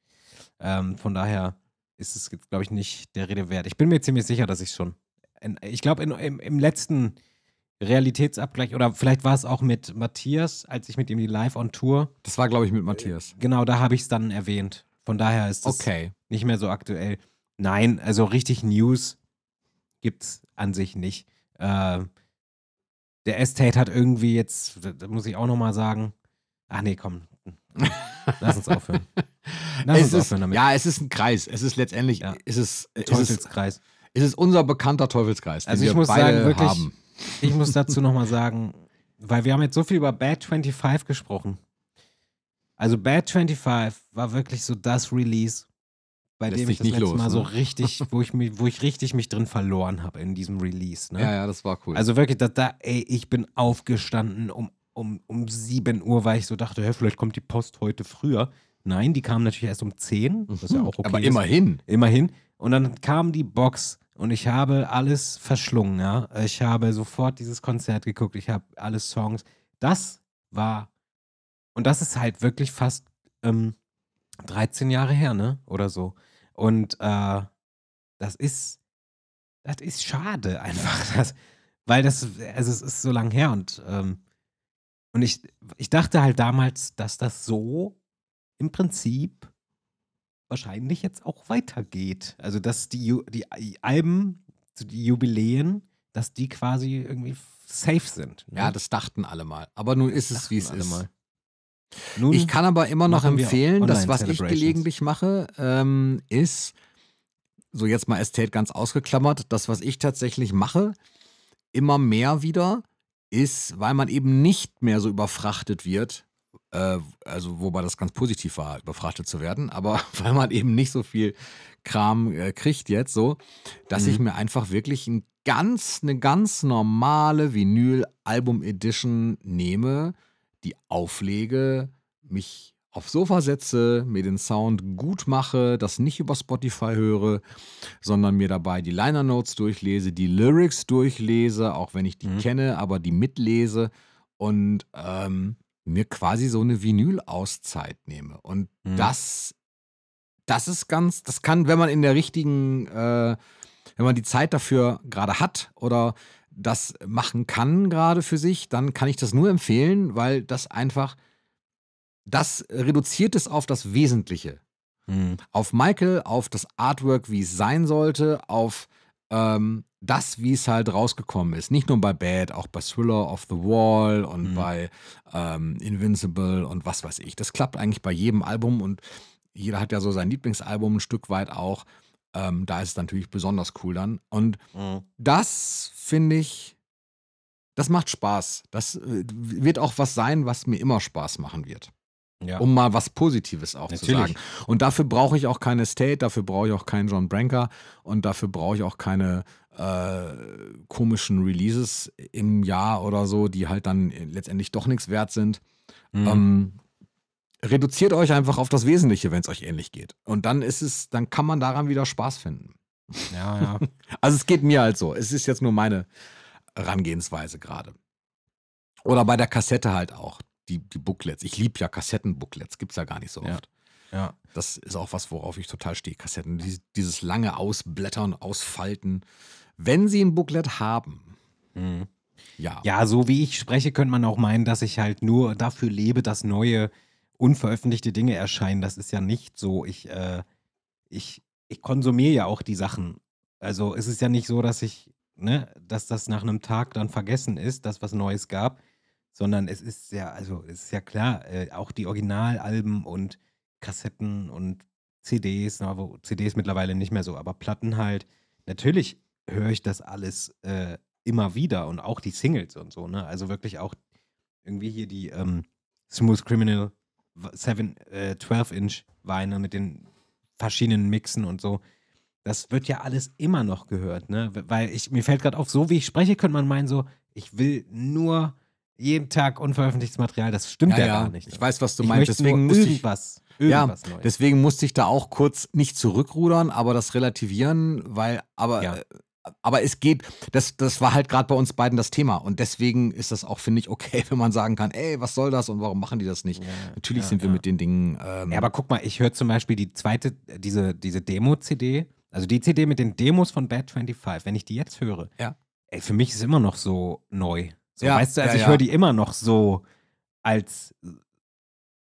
Ähm, von daher ist es, glaube ich, nicht der Rede wert. Ich bin mir ziemlich sicher, dass ich schon. In, ich glaube, im, im letzten Realitätsabgleich, oder vielleicht war es auch mit Matthias, als ich mit ihm die Live on Tour,
Das war, glaube ich, mit Matthias.
genau, da habe ich es dann erwähnt. Von daher ist es
Okay.
nicht mehr so aktuell. Nein, also richtig News gibt's an sich nicht. Ähm, der Estate hat irgendwie jetzt, da muss ich auch nochmal sagen, ach nee, komm, lass uns aufhören. <laughs> Lass
es
uns
ist,
aufhören damit.
ja, es ist ein Kreis. Es ist letztendlich,
Ja.
ist es, ist es,
Teufelskreis.
ist es unser bekannter Teufelskreis, den
Also ich
wir
muss
beide
sagen, wirklich-
haben.
Ich muss dazu nochmal <laughs> sagen, weil wir haben jetzt so viel über Bad 25 gesprochen. Also Bad 25 war wirklich so das Release, bei
Lässt
dem ich das letzte
los,
Mal so
ne?
richtig, <laughs> wo ich, mich, wo ich richtig mich drin verloren habe in diesem Release. Ne?
Ja, ja, das war cool.
Also wirklich, da, da, ey, ich bin aufgestanden um, um, um 7 Uhr, weil ich so dachte, hä, vielleicht kommt die Post heute früher. Nein, die kam natürlich erst um 10, was ja auch okay
Aber
ist.
immerhin.
Immerhin. Und dann kam die Box und ich habe alles verschlungen, ja. Ich habe sofort dieses Konzert geguckt, ich habe alle Songs. Das war, und das ist halt wirklich fast ähm, 13 Jahre her, ne? Oder so. Und äh, das ist, das ist schade <laughs> einfach, das, weil das, also es ist so lang her und, ähm, und ich, ich dachte halt damals, dass das so im Prinzip wahrscheinlich jetzt auch weitergeht. Also, dass die, die Alben, die Jubiläen, dass die quasi irgendwie safe sind. ne?
Ja, das dachten alle mal. Aber nun ist es, wie es ist.
mal. Nun,
Ich kann aber immer noch empfehlen, das, was ich gelegentlich mache, ähm, ist, so jetzt mal Estate ganz ausgeklammert, das, was ich tatsächlich mache, immer mehr wieder, ist, weil man eben nicht mehr so überfrachtet wird, äh, also wobei das ganz positiv war, überfrachtet zu werden, aber <laughs> weil man eben nicht so viel Kram äh, kriegt jetzt so, dass
Mhm.
ich mir einfach wirklich ein ganz, eine ganz normale Vinyl-Album-Edition nehme, die auflege, mich aufs Sofa setze, mir den Sound gut mache, das nicht über Spotify höre, sondern mir dabei die Liner Notes durchlese, die Lyrics durchlese, auch wenn ich die
Mhm.
kenne, aber die mitlese und ähm, mir quasi so eine Vinyl-Auszeit nehme. Und
Mhm.
das, das ist ganz, das kann, wenn man in der richtigen, äh, wenn man die Zeit dafür gerade hat oder das machen kann gerade für sich, dann kann ich das nur empfehlen, weil das einfach, das reduziert es auf das Wesentliche.
Mhm.
Auf Michael, auf das Artwork, wie es sein sollte, auf ähm, das, wie es halt rausgekommen ist. Nicht nur bei Bad, auch bei Thriller of the Wall und
Mhm.
bei ähm, Invincible und was weiß ich. Das klappt eigentlich bei jedem Album und jeder hat ja so sein Lieblingsalbum ein Stück weit auch. Ähm, da ist es natürlich besonders cool dann. Und
Mhm.
das finde ich, das macht Spaß. Das äh, wird auch was sein, was mir immer Spaß machen wird.
Ja.
Um mal was Positives auch zu
Natürlich.
sagen. Und dafür brauche ich auch keine State, dafür brauche ich auch keinen John Branker und dafür brauche ich auch keine äh, komischen Releases im Jahr oder so, die halt dann letztendlich doch nichts wert sind.
Mhm.
Ähm, reduziert euch einfach auf das Wesentliche, wenn es euch ähnlich geht. Und dann ist es, dann kann man daran wieder Spaß finden.
ja, ja. <laughs>
Also es geht mir halt so. Es ist jetzt nur meine Herangehensweise gerade. Oder bei der Kassette halt auch. Die, die Booklets. Ich liebe ja Kassettenbooklets. Gibt es ja gar nicht so
Ja.
oft.
ja.
Das ist auch was, worauf ich total stehe. Kassetten. Dies, dieses lange Ausblättern, Ausfalten. Wenn sie ein Booklet haben,
Mhm.
ja.
Ja, so wie ich spreche, könnte man auch meinen, dass ich halt nur dafür lebe, dass neue, unveröffentlichte Dinge erscheinen. Das ist ja nicht so. Ich, äh, ich, ich konsumiere ja auch die Sachen. Also es ist ja nicht so, dass ich, ne, dass das nach einem Tag dann vergessen ist, dass was Neues gab, sondern es ist ja, also es ist ja klar, äh, auch die Originalalben und Kassetten und CDs, na, wo CDs mittlerweile nicht mehr so, aber Platten halt. Natürlich höre ich das alles äh, immer wieder und auch die Singles und so, ne? Also wirklich auch irgendwie hier die ähm, Smooth Criminal 7, äh, 12-Inch Weine mit den verschiedenen Mixen und so. Das wird ja alles immer noch gehört, ne? Weil ich, mir fällt gerade auf, so wie ich spreche, könnte man meinen, so, ich will nur jeden Tag unveröffentlichtes Material. Das stimmt ja, ja gar nicht.
Ich weiß, was du
ich
meinst. Deswegen
nur
muss ich,
irgendwas, irgendwas
ja,
Neues.
deswegen musste ich da auch kurz nicht zurückrudern, aber das relativieren, weil, aber,
Ja.
Aber es geht, das, das war halt gerade bei uns beiden das Thema und deswegen ist das auch, finde ich, okay, <laughs> wenn man sagen kann, ey, was soll das und warum machen die das nicht?
Ja,
Natürlich
ja,
sind wir
ja.
mit den Dingen. Ähm,
Ja, aber guck mal, ich höre zum Beispiel die zweite, diese, diese Demo-CD, also die CD mit den Demos von Bad 25, wenn ich die jetzt höre, ey, für mich ist immer noch so neu. So, weißt du, also ich höre die immer noch so, als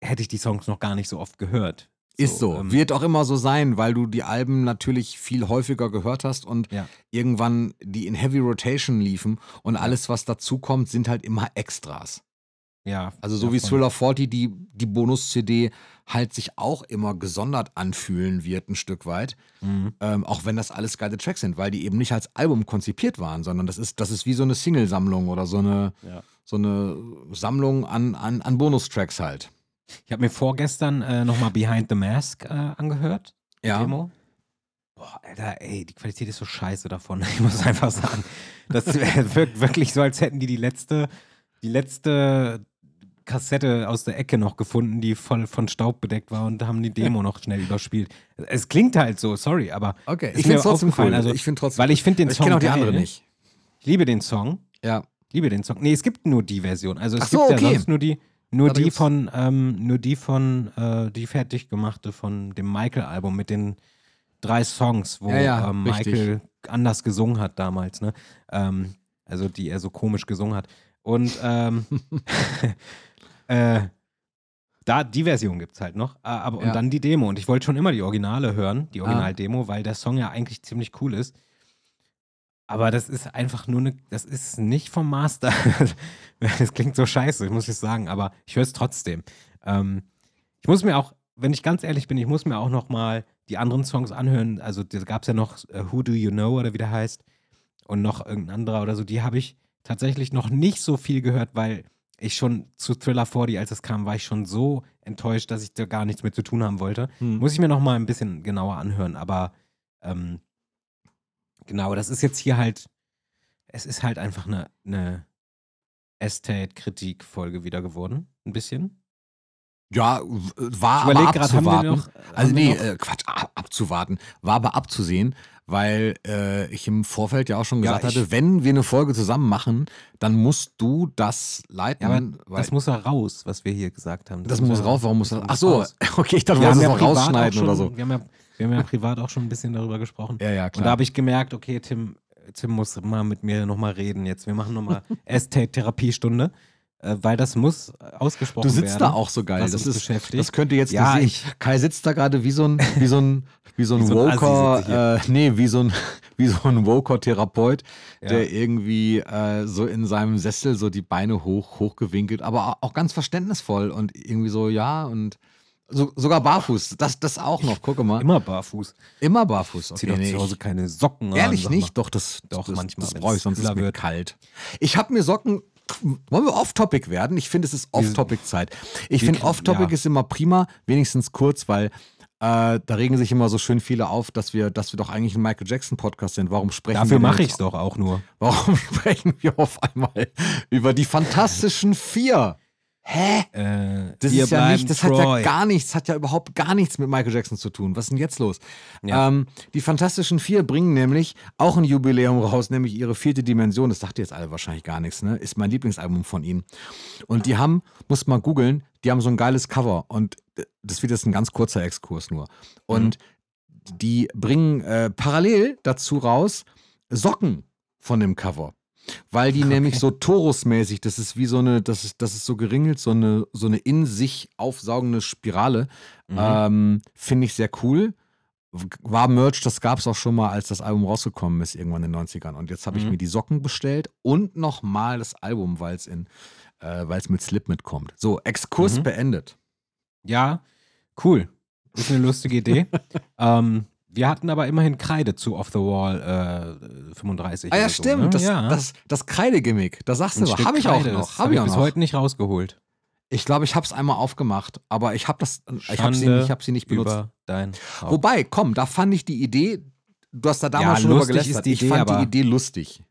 hätte ich die Songs noch gar nicht so oft gehört.
Ist so.
ähm,
Wird auch immer so sein, weil du die Alben natürlich viel häufiger gehört hast und
Ja.
irgendwann die in Heavy Rotation liefen und alles, was dazu kommt, sind halt immer Extras.
ja,
Also so
ja,
wie. Thriller 40, die, die Bonus-CD halt sich auch immer gesondert anfühlen wird, ein Stück weit.
Mhm.
Ähm, auch wenn das alles geile Tracks sind, weil die eben nicht als Album konzipiert waren, sondern das ist, das ist wie so eine Single-Sammlung oder so eine,
Ja.
so eine Sammlung an, an, an Bonustracks halt.
Ich habe mir vorgestern äh, nochmal Behind the Mask äh, angehört.
Ja.
Demo. Boah, Alter, ey, die Qualität ist so scheiße davon. <laughs> Ich muss einfach sagen. Das <laughs> wirkt wirklich so, als hätten die die letzte, die letzte Kassette aus der Ecke noch gefunden, die voll von Staub bedeckt war und haben die <laughs> Demo noch schnell überspielt. Es klingt halt so, sorry, aber
Okay, ich finde es trotzdem cool.
also,
ich finde trotzdem,
weil ich finde den
ich
Song
kenne auch die andere nicht.
Ich liebe den Song.
Ja.
liebe den Song. Nee, es gibt nur die Version. Also es
so,
gibt ja
okay.
sonst nur die, nur die von, ähm, nur die von, äh, die fertig gemachte von dem Michael-Album mit den drei Songs, wo
Ja, ja,
ähm. Michael anders gesungen hat damals, ne? Ähm, also die er so komisch gesungen hat. Und ähm, <laughs> <laughs> äh, da, die Version gibt es halt noch. Aber, und
Ja.
dann die Demo. Und ich wollte schon immer die Originale hören, die
Ah.
Original-Demo, weil der Song ja eigentlich ziemlich cool ist. Aber das ist einfach nur eine, das ist nicht vom Master. <laughs> Das klingt so scheiße, muss ich sagen, aber ich höre es trotzdem. Ähm, ich muss mir auch, wenn ich ganz ehrlich bin, ich muss mir auch noch mal die anderen Songs anhören. Also da gab es ja noch äh, Who Do You Know oder wie der heißt und noch irgendein anderer oder so. Die habe ich tatsächlich noch nicht so viel gehört, weil ich schon zu Thriller 40, als es kam, war ich schon so enttäuscht, dass ich da gar nichts mit zu tun haben wollte.
Hm.
Muss ich mir noch mal ein bisschen genauer anhören, aber ähm, genau, das ist jetzt hier halt, es ist halt einfach eine, eine Estate-Kritik-Folge wieder geworden, ein bisschen.
Ja, war aber abzuwarten.
noch,
also nee, äh, Quatsch, ab, abzuwarten. War aber abzusehen, weil äh, ich im Vorfeld ja auch schon
Ja,
gesagt
ich-
hatte, wenn wir eine Folge zusammen machen, dann musst du das leiten.
ja, aber das muss ja raus, was wir hier gesagt haben.
das muss
ja-
raus. Warum muss das?
muss
Ach so, <laughs> okay, ich dachte,
Wir ja
es noch rausschneiden
schon,
oder so.
Wir haben, ja, wir haben ja privat auch schon ein bisschen darüber gesprochen.
Ja, ja,
Und da
klar.
habe ich gemerkt, okay, Tim, Tim muss mal mit mir nochmal reden jetzt. Wir machen nochmal <laughs> Estate-Therapiestunde, äh, weil das muss ausgesprochen
Du
werden.
sitzt da auch so geil. Das, ist,
beschäftigt.
das könnt ihr jetzt
Ja, ich-
Kai sitzt da gerade wie so ein, wie so ein, <laughs> wie so ein
Wie so ein
Woker, äh, nee, wie so ein, <laughs> wie so ein Woker-Therapeut,
Ja.
der irgendwie äh, so in seinem Sessel so die Beine hoch, hochgewinkelt, aber auch ganz verständnisvoll und irgendwie so, ja, und so, sogar barfuß. Das, das auch noch, gucke mal. Immer,
Immer barfuß.
barfuß.
Zieh
Okay,
doch
nee,
zu Hause keine Socken an.
Ehrlich
mal.
nicht? Doch, das,
Doch,
das,
manchmal,
das brauche ich, sonst ist mir
wird.
kalt. Ich habe mir Socken. Wollen wir off-topic werden? Ich finde, es ist off-topic-Zeit. Ich finde, off-topic
ja.
ist immer prima, wenigstens kurz, weil äh, da regen sich immer so schön viele auf, dass wir, dass wir doch eigentlich ein Michael Jackson-Podcast sind. Warum sprechen
Dafür mache ich es doch auch nur.
Warum <laughs> sprechen wir auf einmal über die Fantastischen Vier? Hä?
Äh,
Das ist ja nicht, das hat
Troy.
ja gar nichts, hat ja überhaupt gar nichts mit Michael Jackson zu tun. Was ist denn jetzt los?
Ja.
Ähm, die Fantastischen Vier bringen nämlich auch ein Jubiläum raus, nämlich ihre vierte Dimension. Das sagt ihr jetzt alle wahrscheinlich gar nichts, ne? Ist mein Lieblingsalbum von ihnen. Und die haben, muss mal googeln, die haben so ein geiles Cover. Und äh, das wird jetzt ein ganz kurzer Exkurs nur. Und die bringen äh, parallel dazu raus Socken von dem Cover. Weil die nämlich so Torusmäßig, das ist wie so eine, das ist, das ist so geringelt, so eine, so eine in sich aufsaugende Spirale.
Mhm.
Ähm, Finde ich sehr cool. War Merch, das gab es auch schon mal, als das Album rausgekommen ist, irgendwann in den 90ern. Und jetzt habe ich
Mhm.
mir die Socken bestellt und nochmal das Album, weil es in, äh, weil es mit Slip mitkommt. So, Exkurs
Mhm.
beendet.
Ja, cool. Ist eine lustige Idee. <laughs> ähm, wir hatten aber immerhin Kreide zu Off the Wall äh, 35.
Ah ja,
so,
stimmt.
ne?
Das,
ja.
das, das Kreidegimmick, das sagst
Ein
du.
Stück
Habe ich auch noch. Habe ich
bis
noch.
heute nicht rausgeholt.
Ich glaube, ich habe es einmal aufgemacht, aber ich habe das, ich habe sie, ich hab sie nicht benutzt. Wobei, komm, da fand ich die Idee, du hast da damals
Ja,
schon drüber gelästert. ich
Idee,
fand die Idee lustig.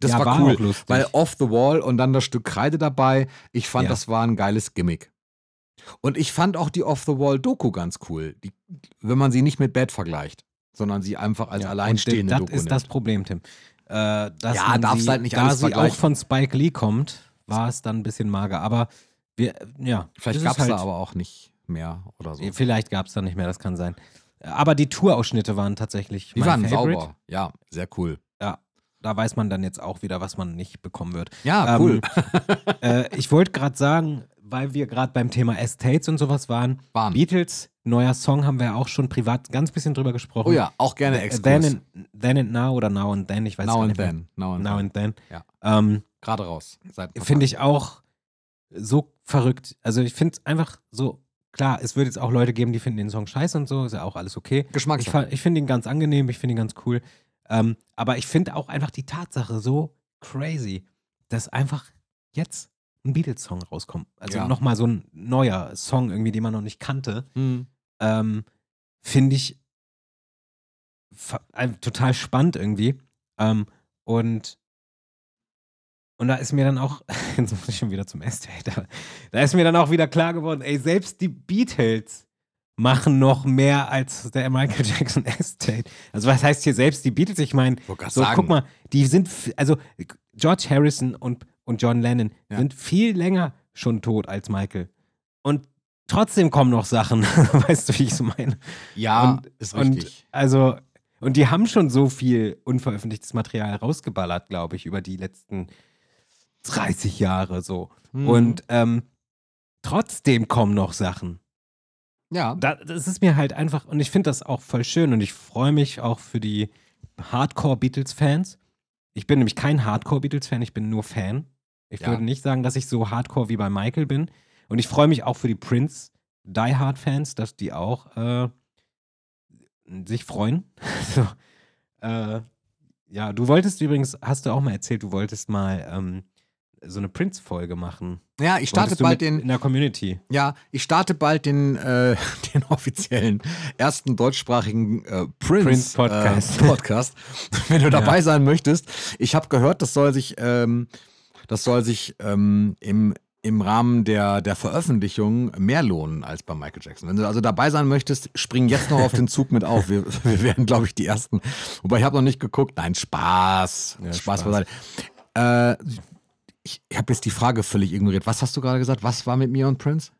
Das
Ja,
war,
war
cool,
auch lustig.
weil off the wall und dann das Stück Kreide dabei. Ich fand,
Ja.
das war ein geiles Gimmick. Und ich fand auch die off the wall Doku ganz cool, die, wenn man sie nicht mit Bad vergleicht, sondern sie einfach als
Ja,
alleinstehende Doku
Das ist das. Problem, Tim. Äh,
Ja, darfst
sie,
halt nicht
da sie auch von Spike Lee kommt, war es dann ein bisschen mager. Aber wir, ja.
Vielleicht gab es
halt,
da aber auch nicht mehr oder so.
Vielleicht gab es da nicht mehr, das kann sein. Aber die Tourausschnitte waren tatsächlich
Die waren
Favorite.
sauber. Ja, sehr cool.
Ja, da weiß man dann jetzt auch wieder, was man nicht bekommen wird.
Ja,
Ähm,
cool. <laughs>
Äh, ich wollte gerade sagen, weil wir gerade beim Thema Estates und sowas waren,
Waren.
Beatles, neuer Song, haben wir auch schon privat ganz bisschen drüber gesprochen.
Oh ja, auch gerne Exkurs.
Then and, then and Now oder Now and Then, ich weiß
now
gar
and
nicht mehr.
then. Now and
Now
then.
and Then.
Ja.
Ähm,
Gerade raus.
Finde ich auch so verrückt. Also ich finde es einfach so, klar, es wird jetzt auch Leute geben, die finden den Song scheiße und so, ist ja auch alles okay. Ich,
Geschmackssache.
fa- ich finde ihn ganz angenehm, ich finde ihn ganz cool. Ähm, aber ich finde auch einfach die Tatsache so crazy, dass einfach jetzt ein Beatles-Song rauskommt. Also
Ja.
nochmal so ein neuer Song irgendwie, den man noch nicht kannte.
Hm.
Ähm, finde ich ein- total spannend irgendwie. Ähm, und, und da ist mir dann auch, <laughs> jetzt muss ich schon wieder zum Estate, da ist mir dann auch wieder klar geworden, ey, selbst die Beatles machen noch mehr als der Michael Jackson Estate. Also was heißt hier selbst die Beatles? Ich meine, so
sagen.
guck mal, die sind, also George Harrison und, und John Lennon
Ja.
sind viel länger schon tot als Michael. Und trotzdem kommen noch Sachen, <laughs> weißt du, wie ich es meine?
Ja,
und,
ist
und
richtig.
also, und die haben schon so viel unveröffentlichtes Material rausgeballert, glaube ich, über die letzten 30 Jahre so.
Mhm.
Und ähm, trotzdem kommen noch Sachen.
ja,
Da, das ist mir halt einfach, und ich finde das auch voll schön und ich freue mich auch für die Hardcore-Beatles-Fans. Ich bin nämlich kein Hardcore-Beatles-Fan, ich bin nur Fan. Ich
Ja.
würde nicht sagen, dass ich so hardcore wie bei Michael bin. Und ich freue mich auch für die Prince Die Hard-Fans, dass die auch äh, sich freuen. <laughs> so, äh, ja, du wolltest übrigens, hast du auch mal erzählt, du wolltest mal ähm, so eine Prince-Folge machen.
ja, ich starte bald den,
in der Community.
ja, ich starte bald den, äh, <laughs> den offiziellen ersten deutschsprachigen äh, Prince,
Prince.
Äh, Podcast. <laughs> Wenn du dabei sein möchtest. Ich habe gehört, das soll sich, ähm, das soll sich ähm, im im Rahmen der, der Veröffentlichung mehr lohnen als bei Michael Jackson. Wenn du also dabei sein möchtest, spring jetzt noch auf den Zug mit auf. Wir, <laughs> wir werden, glaube ich, die Ersten. Wobei ich habe noch nicht geguckt. Nein, Spaß.
Ja,
Spaß
Spaß.
beiseite. Äh, ich habe jetzt die Frage völlig ignoriert. Was hast du gerade gesagt? Was war mit mir und Prince?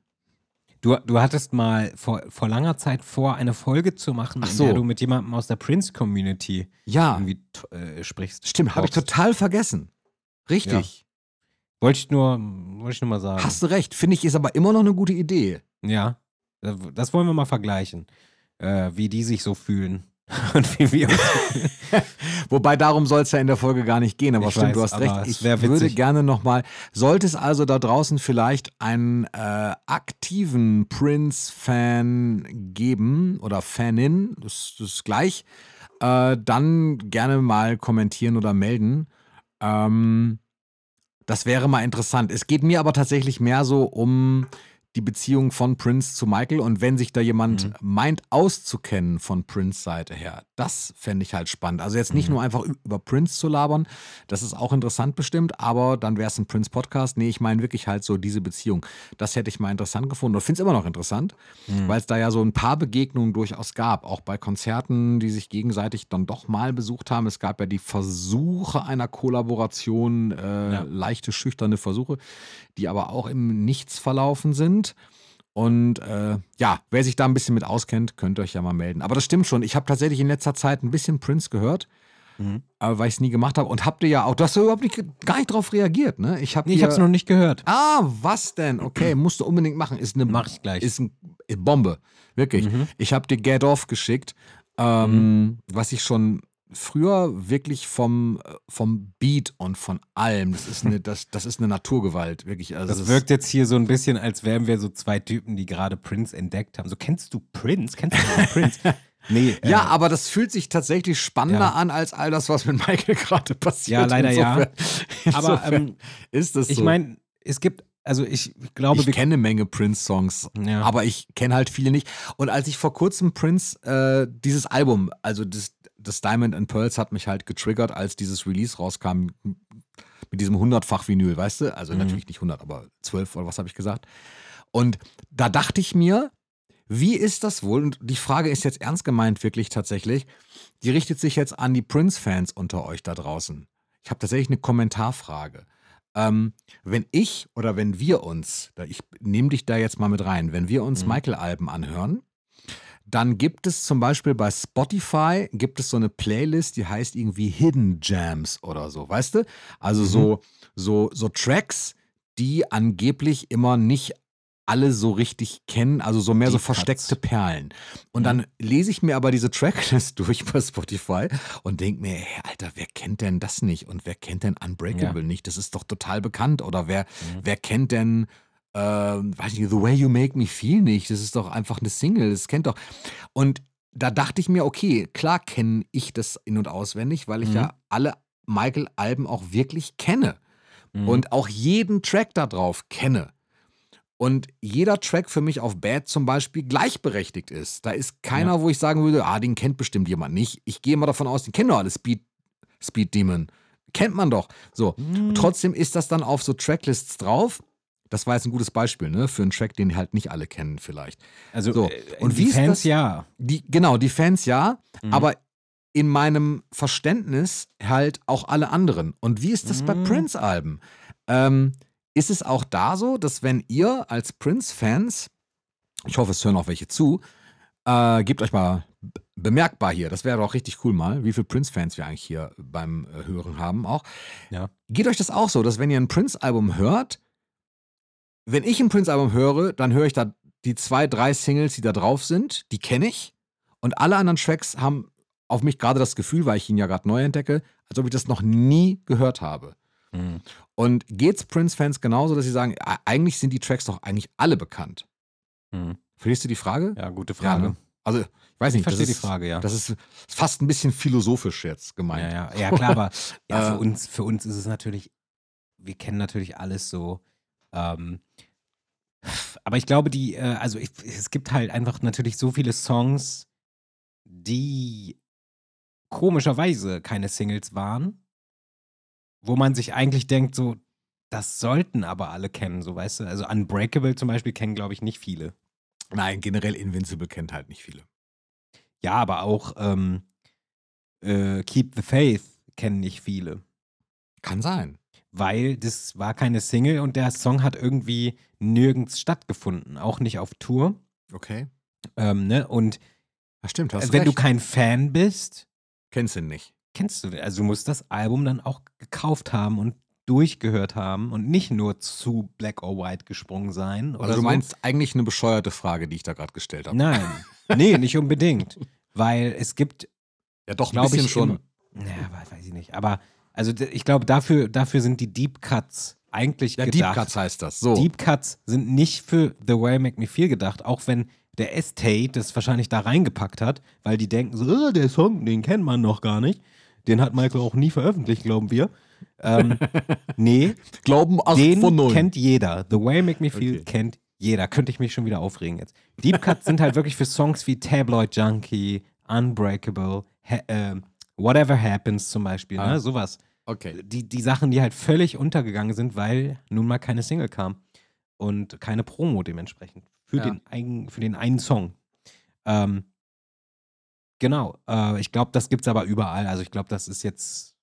Du, du hattest mal vor, vor langer Zeit vor, eine Folge zu machen,
Ach
in
so.
der du mit jemandem aus der Prince-Community
Ja,
irgendwie äh, sprichst.
stimmt. Habe ich total vergessen. Richtig.
Wollte ich nur, wollte ich nur mal sagen.
Hast du recht. Finde ich, ist aber immer noch eine gute Idee.
Ja, das wollen wir mal vergleichen, äh, wie die sich so fühlen <laughs> und wie wir. <laughs>
Wobei darum soll es ja in der Folge gar nicht gehen, aber
Ich
stimmt,
weiß,
du hast recht. Ich würde gerne nochmal, sollte es also da draußen vielleicht einen äh, aktiven Prince-Fan geben oder Fanin, das, das ist gleich, äh, dann gerne mal kommentieren oder melden. Ähm, das wäre mal interessant. Es geht mir aber tatsächlich mehr so um die Beziehung von Prince zu Michael und wenn sich da jemand
Mhm.
meint auszukennen von Prince Seite her, das fände ich halt spannend. Also jetzt nicht
Mhm.
nur einfach über Prince zu labern, das ist auch interessant bestimmt, aber dann wäre es ein Prince Podcast. Nee, ich meine wirklich halt so diese Beziehung. Das hätte ich mal interessant gefunden und finde es immer noch interessant,
Mhm.
weil es da ja so ein paar Begegnungen durchaus gab, auch bei Konzerten, die sich gegenseitig dann doch mal besucht haben. Es gab ja die Versuche einer Kollaboration, äh,
Ja.
leichte, schüchterne Versuche, die aber auch im Nichts verlaufen sind. Und äh, ja, wer sich da ein bisschen mit auskennt, könnt ihr euch ja mal melden. Aber das stimmt schon. Ich habe tatsächlich in letzter Zeit ein bisschen Prince gehört,
Mhm.
aber weil ich es nie gemacht habe. Und habt ihr ja auch, du hast ja überhaupt nicht, gar nicht drauf reagiert, ne? Ich habe
Nee, ich habe es noch nicht gehört.
Ah, was denn? Okay, <clears throat> musst du unbedingt machen. Ist eine
Mach ich gleich.
Ist eine Bombe. Wirklich.
Mhm.
Ich habe dir Get Off geschickt, ähm, was ich schon früher wirklich vom, äh, vom Beat und von allem, das ist eine, das, das ist eine Naturgewalt, wirklich. Also
Das wirkt jetzt hier so ein bisschen, als wären wir so zwei Typen, die gerade Prince entdeckt haben. So, kennst du Prince? Kennst du Prince? <laughs> Nee,
Ja,
äh,
aber das fühlt sich tatsächlich spannender
Ja.
an als all das, was mit Michael gerade <laughs> passiert.
Ja, leider ja.
Insofern-
aber
insofern
ähm,
ist das
ich
so.
meine, es gibt, also ich glaube,
ich kenne eine Menge Prince-Songs,
ja.
aber ich kenne halt viele nicht. Und als ich vor kurzem Prince, äh, dieses Album, also das, das Diamond and Pearls hat mich halt getriggert, als dieses Release rauskam mit diesem 100-fach Vinyl, weißt du? Also
Mhm.
natürlich nicht 100, aber 12 oder was habe ich gesagt. Und da dachte ich mir, wie ist das wohl? Und die Frage ist jetzt ernst gemeint, wirklich tatsächlich. Die richtet sich jetzt an die Prince-Fans unter euch da draußen. Ich habe tatsächlich eine Kommentarfrage. Ähm, wenn ich oder wenn wir uns, ich nehme dich da jetzt mal mit rein, wenn wir uns
Mhm.
Michael-Alben anhören, dann gibt es zum Beispiel bei Spotify gibt es so eine Playlist, die heißt irgendwie Hidden Jams oder so, weißt du? Also
Mhm.
so, so, so Tracks, die angeblich immer nicht alle so richtig kennen, also so mehr so
Deep Cuts.
versteckte Perlen. Und
Mhm.
dann lese ich mir aber diese Tracklist <laughs> durch bei Spotify und denke mir, hey, Alter, wer kennt denn das nicht? Und wer kennt denn Unbreakable nicht? Das ist doch total bekannt. Oder wer,
Mhm.
wer kennt denn, ähm, weiß nicht, The Way You Make Me Feel nicht? Das ist doch einfach eine Single, das kennt doch. Und da dachte ich mir, okay, klar kenne ich das in- und auswendig, weil ich
Mhm.
ja alle Michael-Alben auch wirklich kenne
Mhm.
und auch jeden Track da drauf kenne. Und jeder Track für mich auf Bad zum Beispiel gleichberechtigt ist. Da ist keiner, wo ich sagen würde, ah, den kennt bestimmt jemand nicht. Ich gehe mal davon aus, den kennen doch alle Speed, Speed Demon. Kennt man doch. So.
Mhm.
Trotzdem ist das dann auf so Tracklists drauf. Das war jetzt ein gutes Beispiel, ne? Für einen Track, den halt nicht alle kennen, vielleicht.
also,
so.
äh,
Und
die Fans
das-
ja.
Die, genau, die Fans ja,
Mhm.
aber in meinem Verständnis halt auch alle anderen. Und wie ist das bei
Mhm.
Prince-Alben? Ähm, ist es auch da so, dass wenn ihr als Prince-Fans, ich hoffe, es hören auch welche zu, äh, gebt euch mal bemerkbar hier, das wäre doch richtig cool mal, wie viele Prince-Fans wir eigentlich hier beim äh, Hören haben auch.
Ja.
Geht euch das auch so, dass wenn ihr ein Prince-Album hört, wenn ich ein Prince-Album höre, dann höre ich da die zwei, drei Singles, die da drauf sind, die kenne ich. Und alle anderen Tracks haben auf mich gerade das Gefühl, weil ich ihn ja gerade neu entdecke, als ob ich das noch nie gehört habe.
Mhm.
Und geht's Prince-Fans genauso, dass sie sagen, "E- eigentlich sind die Tracks doch eigentlich alle bekannt?
Mhm.
Verstehst du die Frage?
Ja, gute Frage.
ne? Also, ich weiß
Ich
nicht, das
verstehe die
ist,
Frage, ja.
das ist fast ein bisschen philosophisch jetzt
Ja,
gemeint.
ja, ja, klar, aber <laughs> ja, für,
Äh,
uns, für uns ist es natürlich, wir kennen natürlich alles so. Ähm, aber ich glaube, die, äh, also ich, es gibt halt einfach natürlich so viele Songs, die komischerweise keine Singles waren, wo man sich eigentlich denkt, so, das sollten aber alle kennen, so weißt du. Also Unbreakable zum Beispiel kennen, glaube ich, nicht viele.
Nein, generell Invincible kennt halt nicht viele.
Ja, aber auch ähm, äh, Keep the Faith kennen nicht viele.
Kann sein.
Weil das war keine Single und der Song hat irgendwie nirgends stattgefunden, auch nicht auf Tour.
Okay.
Ähm, ne? Und
Ja, stimmt, hast
wenn du
recht.
kein Fan bist,
Kennst ihn nicht.
kennst du, also du musst das Album dann auch gekauft haben und durchgehört haben und nicht nur zu Black or White gesprungen sein. Oder
Also du
so.
meinst eigentlich eine bescheuerte Frage, die ich da gerade gestellt habe.
Nein, nee, nicht unbedingt. <laughs> Weil es gibt,
Ja, doch, ein
glaube
bisschen
ich,
schon.
Ja, we- weiß ich nicht. Aber also ich glaube, dafür, dafür sind die Deep Cuts eigentlich
Ja,
gedacht.
Deep Cuts heißt das. So.
Deep Cuts sind nicht für The Way Make Me Feel gedacht, auch wenn der Estate das wahrscheinlich da reingepackt hat, weil die denken so, "Ah, der Song, den kennt man noch gar nicht. Den hat Michael auch nie veröffentlicht, glauben wir. Ähm, <laughs> nee,
Glauben 8
den
von 0.
kennt jeder. The Way Make Me Feel
Okay.
kennt jeder. Könnte ich mich schon wieder aufregen jetzt. Deep Cuts sind halt wirklich für Songs wie Tabloid Junkie, Unbreakable, ha äh, Whatever Happens zum Beispiel,
Ah.
ne? sowas
okay.
die, die Sachen, die halt völlig untergegangen sind, weil nun mal keine Single kam und keine Promo dementsprechend für,
Ja.
den, ein, für den einen Song. Ähm, genau, äh, ich glaube, das gibt es aber überall. Also ich glaube, das ist jetzt,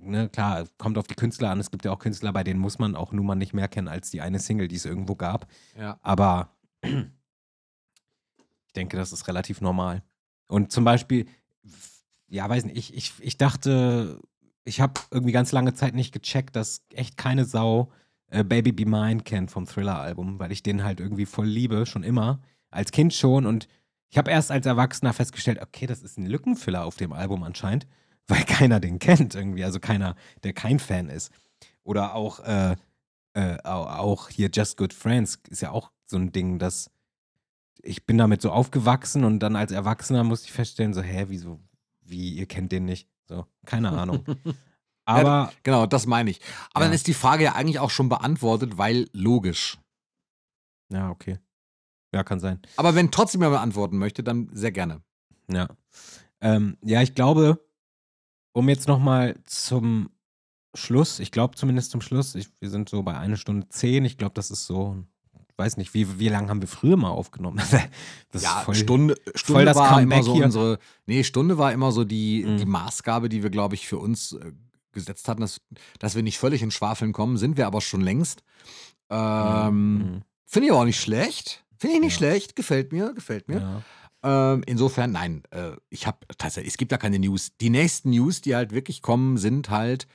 ne, klar, kommt auf die Künstler an. Es gibt ja auch Künstler, bei denen muss man auch nun mal nicht mehr kennen als die eine Single, die es irgendwo gab.
Ja.
Aber <clears throat> ich denke, das ist relativ normal. Und zum Beispiel, ja, weiß nicht, ich, ich, ich dachte, ich habe irgendwie ganz lange Zeit nicht gecheckt, dass echt keine Sau äh, Baby Be Mine kennt vom Thriller-Album, weil ich den halt irgendwie voll liebe, schon immer. Als Kind schon. Und ich habe erst als Erwachsener festgestellt, okay, das ist ein Lückenfüller auf dem Album anscheinend, <laughs> weil keiner den kennt irgendwie. Also keiner, der kein Fan ist. Oder auch, äh, äh, au- auch hier Just Good Friends ist ja auch so ein Ding, das ich bin damit so aufgewachsen und dann als Erwachsener musste ich feststellen, so, hä, wieso, wie, ihr kennt den nicht? So, keine <laughs> Ahnung. Aber
ja, genau, das meine ich. Aber
Ja.
dann ist die Frage ja eigentlich auch schon beantwortet, weil logisch.
ja, okay. Ja, kann sein.
Aber wenn trotzdem jemand antworten möchte, dann sehr gerne.
Ja. Ähm, ja, ich glaube, um jetzt nochmal zum Schluss, ich glaube zumindest zum Schluss, ich, wir sind so bei einer Stunde zehn, ich glaube, das ist so, ich weiß nicht, wie, wie lange haben wir früher mal aufgenommen? <laughs> Das
ja,
voll,
Stunde, Stunde
das
war
Comeback
immer so
hier.
unsere. Nee, Stunde war immer so die,
Mhm.
die Maßgabe, die wir, glaube ich, für uns äh, gesetzt hatten, dass, dass wir nicht völlig in Schwafeln kommen, sind wir aber schon längst. Ähm,
Mhm.
Finde ich aber auch nicht schlecht. Finde ich nicht
Ja.
schlecht. Gefällt mir, gefällt mir.
Ja.
Ähm, insofern, nein, äh, ich habe tatsächlich, es gibt da keine News. Die nächsten News, die halt wirklich kommen, sind halt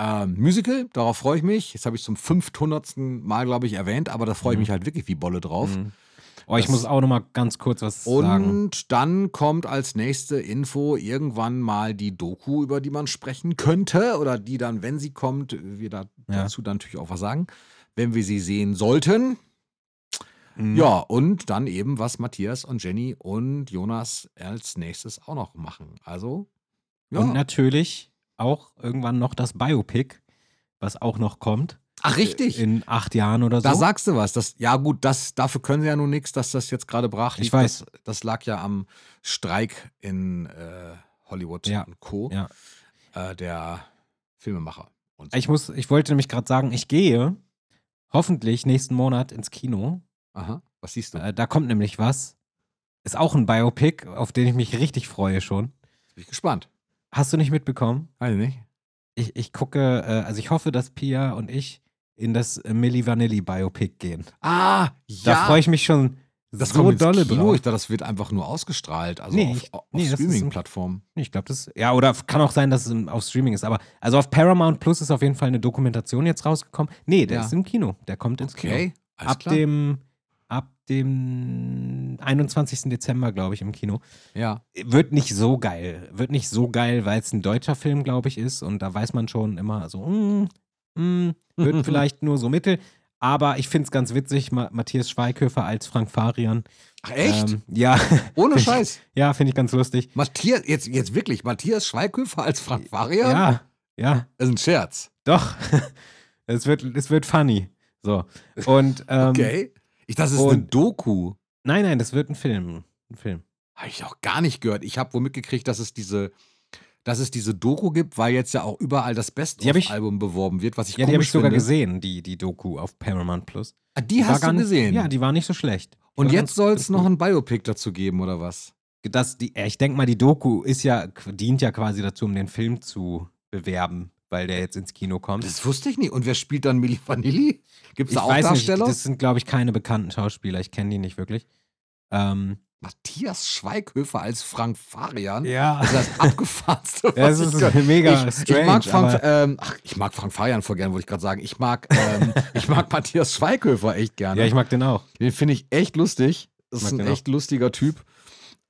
ähm, Musical. Darauf freue ich mich. Jetzt habe ich zum 500. Mal, glaube ich, erwähnt, aber da freue ich
Mhm.
mich halt wirklich wie Bolle drauf.
Mhm. Oh, ich
Das-
muss auch nochmal ganz kurz was sagen.
Und dann kommt als nächste Info irgendwann mal die Doku, über die man sprechen könnte. Oder die dann, wenn sie kommt, wir da,
Ja.
dazu dann natürlich auch was sagen, wenn wir sie sehen sollten.
Mhm.
Ja, und dann eben, was Matthias und Jenny und Jonas als nächstes auch noch machen. Also, ja.
Und natürlich auch irgendwann noch das Biopic, was auch noch kommt.
Ach, richtig.
In acht Jahren oder so.
Da sagst du was. Das, ja, gut, das, dafür können sie ja nun nichts, dass das jetzt gerade brach
Ich
liegt.
weiß.
Das, das lag ja am Streik in äh, Hollywood
Ja,
und Co.
ja.
Äh, der Filmemacher. So.
ich, muss, ich wollte nämlich gerade sagen, ich gehe hoffentlich nächsten Monat ins Kino.
Aha, was siehst du?
Äh, da kommt nämlich was. Ist auch ein Biopic, auf den ich mich richtig freue schon.
Bin ich gespannt.
Hast du nicht mitbekommen?
Weiß ich nicht.
Ich, ich gucke, äh, also ich hoffe, dass Pia und ich in das äh, Milli Vanilli Biopic gehen.
Ah,
Da
ja.
freue ich mich schon
das
so
kommt
dolle
Kino.
drauf.
Ich dachte, das wird einfach nur ausgestrahlt. Also
Nee,
auf, auf
nee,
Streaming-Plattformen.
Ich glaube, das, ja, oder kann auch sein, dass es auf Streaming ist. Aber also auf Paramount Plus ist auf jeden Fall eine Dokumentation jetzt rausgekommen. Nee, der
Ja.
ist im Kino. Der kommt ins Kino.
Okay, alles
Ab
klar.
dem, ab dem 21. Dezember, glaube ich, im Kino.
ja.
Wird nicht so geil. Wird nicht so geil, weil es ein deutscher Film, glaube ich, ist. Und da weiß man schon immer so, mm, mm, <laughs> wird vielleicht nur so mittel. Aber ich finde es ganz witzig, Ma Matthias Schweighöfer als Frank Farian.
Ach, echt?
Ähm, ja, <laughs>
Ohne Scheiß.
ja, finde ich ganz lustig.
Matthias, jetzt, jetzt wirklich, Matthias Schweighöfer als Frank Varian?
Ja, ja,
Das ist ein Scherz.
doch. <laughs> es, wird, es wird funny. So. Und, ähm,
Okay. Ich dachte, es ist eine Doku.
nein, nein, das wird ein Film. Ein Film.
Habe ich auch gar nicht gehört. Ich habe wohl mitgekriegt, dass es diese, dass es diese Doku gibt, weil jetzt ja auch überall das
Die
Best-of-Album beworben wird, was ich
Ja, die habe ich sogar
finde.
gesehen, die, die Doku auf Paramount Plus.
Ah, die
war
hast
gar
du
nicht-
gesehen.
Ja, die war nicht so schlecht. Die
Und jetzt soll es noch ein Biopic dazu geben, oder was?
das, die, ich denke mal, die Doku ist ja, dient ja quasi dazu, um den Film zu bewerben, weil der jetzt ins Kino kommt.
Das wusste ich nicht. Und wer spielt dann Milli Vanilli? Gibt es da auch
weiß nicht,
Darsteller?
das sind, glaube ich, keine bekannten Schauspieler. Ich kenne die nicht wirklich. Ähm,
Matthias Schweighöfer als Frank Farian?
ja.
Das ist das abgefahrenste, <laughs>
Das ist
ich
mega
ich,
strange,
Ich mag, Frank, ähm, ach, ich mag Frank Farian voll gern, wollte ich gerade sagen. Ich mag, ähm, <laughs> ich mag Matthias Schweighöfer echt gerne.
ja, ich mag den auch.
Den finde ich echt lustig. Das ist ein echt lustiger Typ.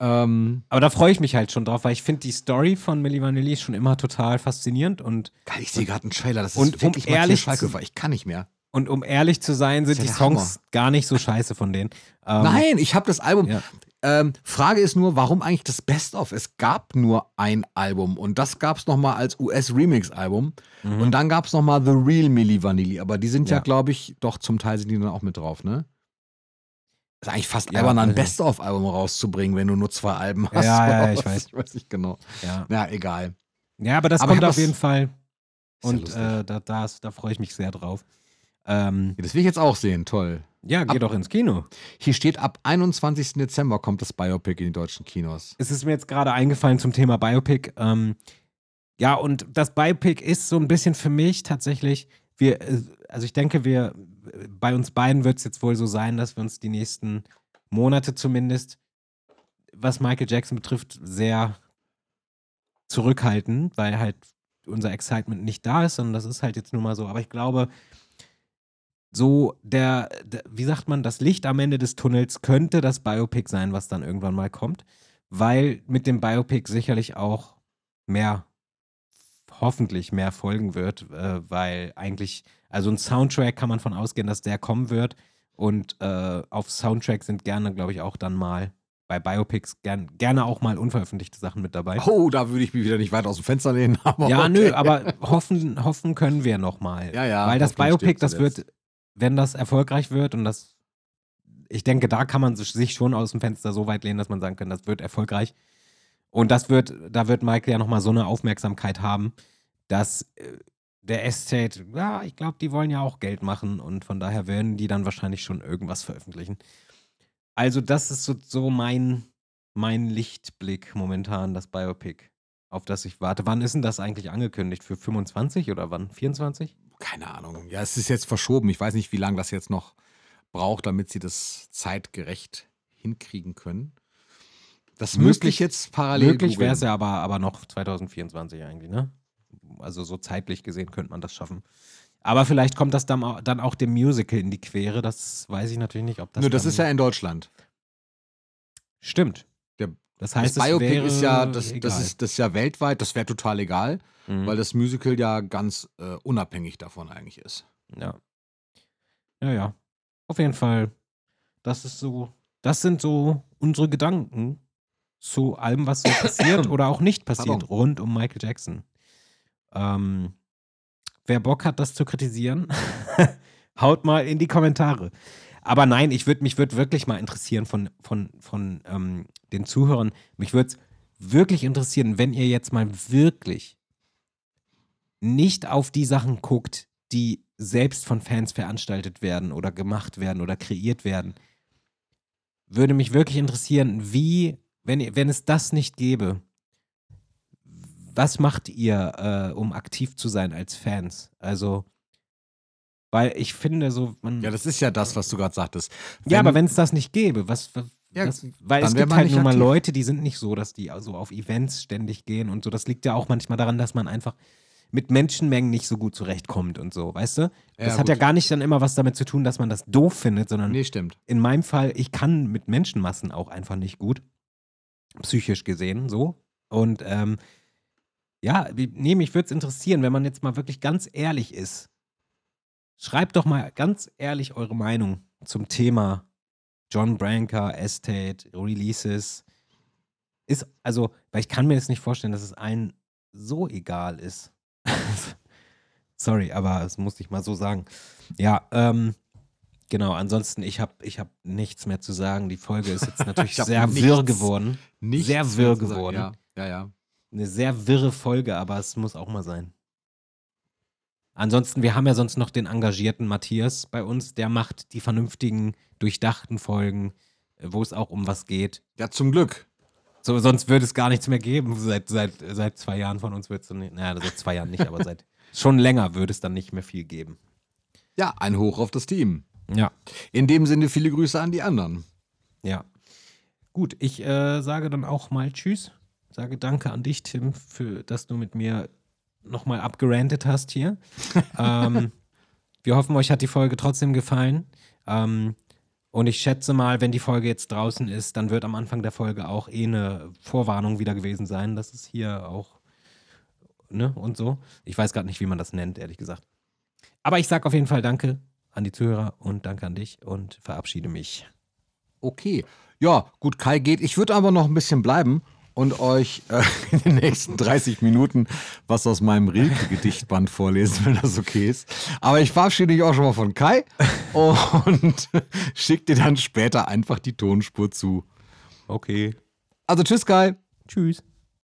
Ähm,
Aber da freue ich mich halt schon drauf, weil ich finde die Story von Milli Vanilli schon immer total faszinierend und
geil, ich sehe gerade einen Trailer. Das ist
Und um
wirklich Matthias
ehrlich
Schweighöfer. Ich kann nicht mehr.
Und um ehrlich zu sein, sind
Ist ja
die Songs gar nicht so scheiße von denen. Ähm,
Nein, ich habe das Album.
Ja.
Ähm, Frage ist nur, warum eigentlich das Best-of? Es gab nur ein Album und das gab es nochmal als US-Remix-Album.
Mhm.
Und dann gab es nochmal The Real Milli Vanilli. Aber die sind ja,
Ja.
glaube ich, doch zum Teil sind die dann auch mit drauf, ne? Ist eigentlich fast
Ja,
albern, ein Best-of-Album rauszubringen, wenn du nur zwei Alben hast.
Ja, ja, <laughs> ich weiß.
Ich weiß nicht genau.
ja.
Ja, egal.
ja, aber das
Aber
kommt auf jeden Fall.
Ja
Und
lustig.
äh, da, da, da freue ich mich sehr drauf. Ähm,
Das will ich jetzt auch sehen, toll.
ja, geh
Ab-
doch ins Kino.
Hier steht, ab 21. Dezember kommt das Biopic in die deutschen Kinos.
Es ist mir jetzt gerade eingefallen zum Thema Biopic. Ähm, ja, und das Biopic ist so ein bisschen für mich tatsächlich, wir, äh, also ich denke, wir, bei uns beiden wird es jetzt wohl so sein, dass wir uns die nächsten Monate zumindest, was Michael Jackson betrifft, sehr zurückhalten, weil halt unser Excitement nicht da ist, sondern das ist halt jetzt nur mal so. Aber ich glaube, so der, der, wie sagt man, das Licht am Ende des Tunnels könnte das Biopic sein, was dann irgendwann mal kommt, weil mit dem Biopic sicherlich auch mehr, hoffentlich mehr folgen wird, äh, weil eigentlich, also ein Soundtrack kann man von ausgehen, dass der kommen wird Und äh, auf Soundtrack sind gerne, glaube ich, auch dann mal bei Biopics gern, gerne auch mal unveröffentlichte Sachen mit dabei.
Oh, da würde ich mich wieder nicht weit aus dem Fenster lehnen. <laughs> Aber
ja,
okay.
nö, aber hoffen, hoffen können wir noch mal.
Ja, ja,
Weil das Biopic, das wird, wenn das erfolgreich wird und das, ich denke, da kann man sich schon aus dem Fenster so weit lehnen, dass man sagen kann, das wird erfolgreich. Und das wird, da wird Michael ja noch mal so eine Aufmerksamkeit haben, dass äh, der Estate, ja, ich glaube, die wollen ja auch Geld machen und von daher werden die dann wahrscheinlich schon irgendwas veröffentlichen. Also das ist so, so mein, mein Lichtblick momentan, das Biopic, auf das ich warte. Wann ist denn das eigentlich angekündigt? Für 25 oder wann? 24?
Keine Ahnung. Ja, es ist jetzt verschoben. Ich weiß nicht, wie lange das jetzt noch braucht, damit sie das zeitgerecht hinkriegen können. Das
Möglich-
jetzt parallel
Möglich wäre es ja aber, aber noch 2024 eigentlich, ne? Also so zeitlich gesehen könnte man das schaffen. Aber vielleicht kommt das dann, au- dann auch dem Musical in die Quere. Das weiß ich natürlich nicht, ob das.
Nur das ist ja in Deutschland.
Stimmt.
Der-
das heißt,
das Biopic
wäre
ist ja, das, das, ist, das ist ja weltweit, das wäre total egal,
Mhm.
weil das Musical ja ganz äh, unabhängig davon eigentlich ist.
Ja. Ja, ja. Auf jeden Fall. Das ist so, das sind so unsere Gedanken zu allem, was so passiert <coughs> oder auch nicht passiert
Pardon.
rund um Michael Jackson. Ähm, wer Bock hat, das zu kritisieren, <laughs> haut mal in die Kommentare. Aber nein, ich würde mich würde wirklich mal interessieren von, von, von ähm, den Zuhörern. Mich würde es wirklich interessieren, wenn ihr jetzt mal wirklich nicht auf die Sachen guckt, die selbst von Fans veranstaltet werden oder gemacht werden oder kreiert werden. Würde mich wirklich interessieren, wie, wenn, wenn es das nicht gäbe, was macht ihr, äh, um aktiv zu sein als Fans? Also, weil ich finde so, man,
Ja, das ist ja das, was du gerade sagtest.
ja, aber wenn es das nicht gäbe, was, was
Ja,
was, weil es gibt halt nun mal. Leute, die sind nicht so, dass die also auf Events ständig gehen und so. Das liegt ja auch manchmal daran, dass man einfach mit Menschenmengen nicht so gut zurechtkommt und so, weißt du? Das
Ja,
hat ja
gut.
gar nicht dann immer was damit zu tun, dass man das doof findet, sondern
Nee, stimmt.
in meinem Fall, ich kann mit Menschenmassen auch einfach nicht gut. Psychisch gesehen, so. Und ähm, ja, nee, mich würde es interessieren, wenn man jetzt mal wirklich ganz ehrlich ist. Schreibt doch mal ganz ehrlich eure Meinung zum Thema John Branca, Estate, Releases. Ist, also, weil ich kann mir jetzt nicht vorstellen, dass es allen so egal ist. <laughs> Sorry, aber das musste ich mal so sagen. Ja, ähm, genau. Ansonsten, ich habe ich hab nichts mehr zu sagen. Die Folge ist jetzt <laughs> natürlich sehr
nichts.
wirr geworden.
Nichts
Sehr wirr geworden.
Ja, ja, ja.
Eine sehr wirre Folge, aber es muss auch mal sein. Ansonsten, wir haben ja sonst noch den engagierten Matthias bei uns, der macht die vernünftigen, durchdachten Folgen, äh, wo es auch um was geht.
Ja, zum Glück.
So, sonst würde es gar nichts mehr geben. Seit, seit, seit zwei Jahren von uns wird es dann nicht, naja, seit zwei Jahren nicht, aber seit <laughs> schon länger würde es dann nicht mehr viel geben.
Ja, ein Hoch auf das Team.
Ja,
In dem Sinne viele Grüße an die anderen.
ja. Gut, ich äh, sage dann auch mal Tschüss. Sage Danke an dich, Tim, für dass du mit mir nochmal abgerantet hast hier. <laughs> ähm, wir hoffen, euch hat die Folge trotzdem gefallen. Ähm, und ich schätze mal, wenn die Folge jetzt draußen ist, dann wird am Anfang der Folge auch eh eine Vorwarnung wieder gewesen sein, dass es hier auch, ne, und so. Ich weiß gerade nicht, wie man das nennt, ehrlich gesagt. Aber ich sage auf jeden Fall Danke an die Zuhörer und Danke an dich und verabschiede mich.
Okay. Ja, gut, Kai geht. Ich würde aber noch ein bisschen bleiben und euch äh, <laughs> in den nächsten 30 Minuten was aus meinem Rilke-Gedichtband <laughs> vorlesen, wenn das okay ist. Aber ich verabschiede mich auch schon mal von Kai <laughs> und schicke dir dann später einfach die Tonspur zu.
Okay.
Also tschüss, Kai.
Tschüss.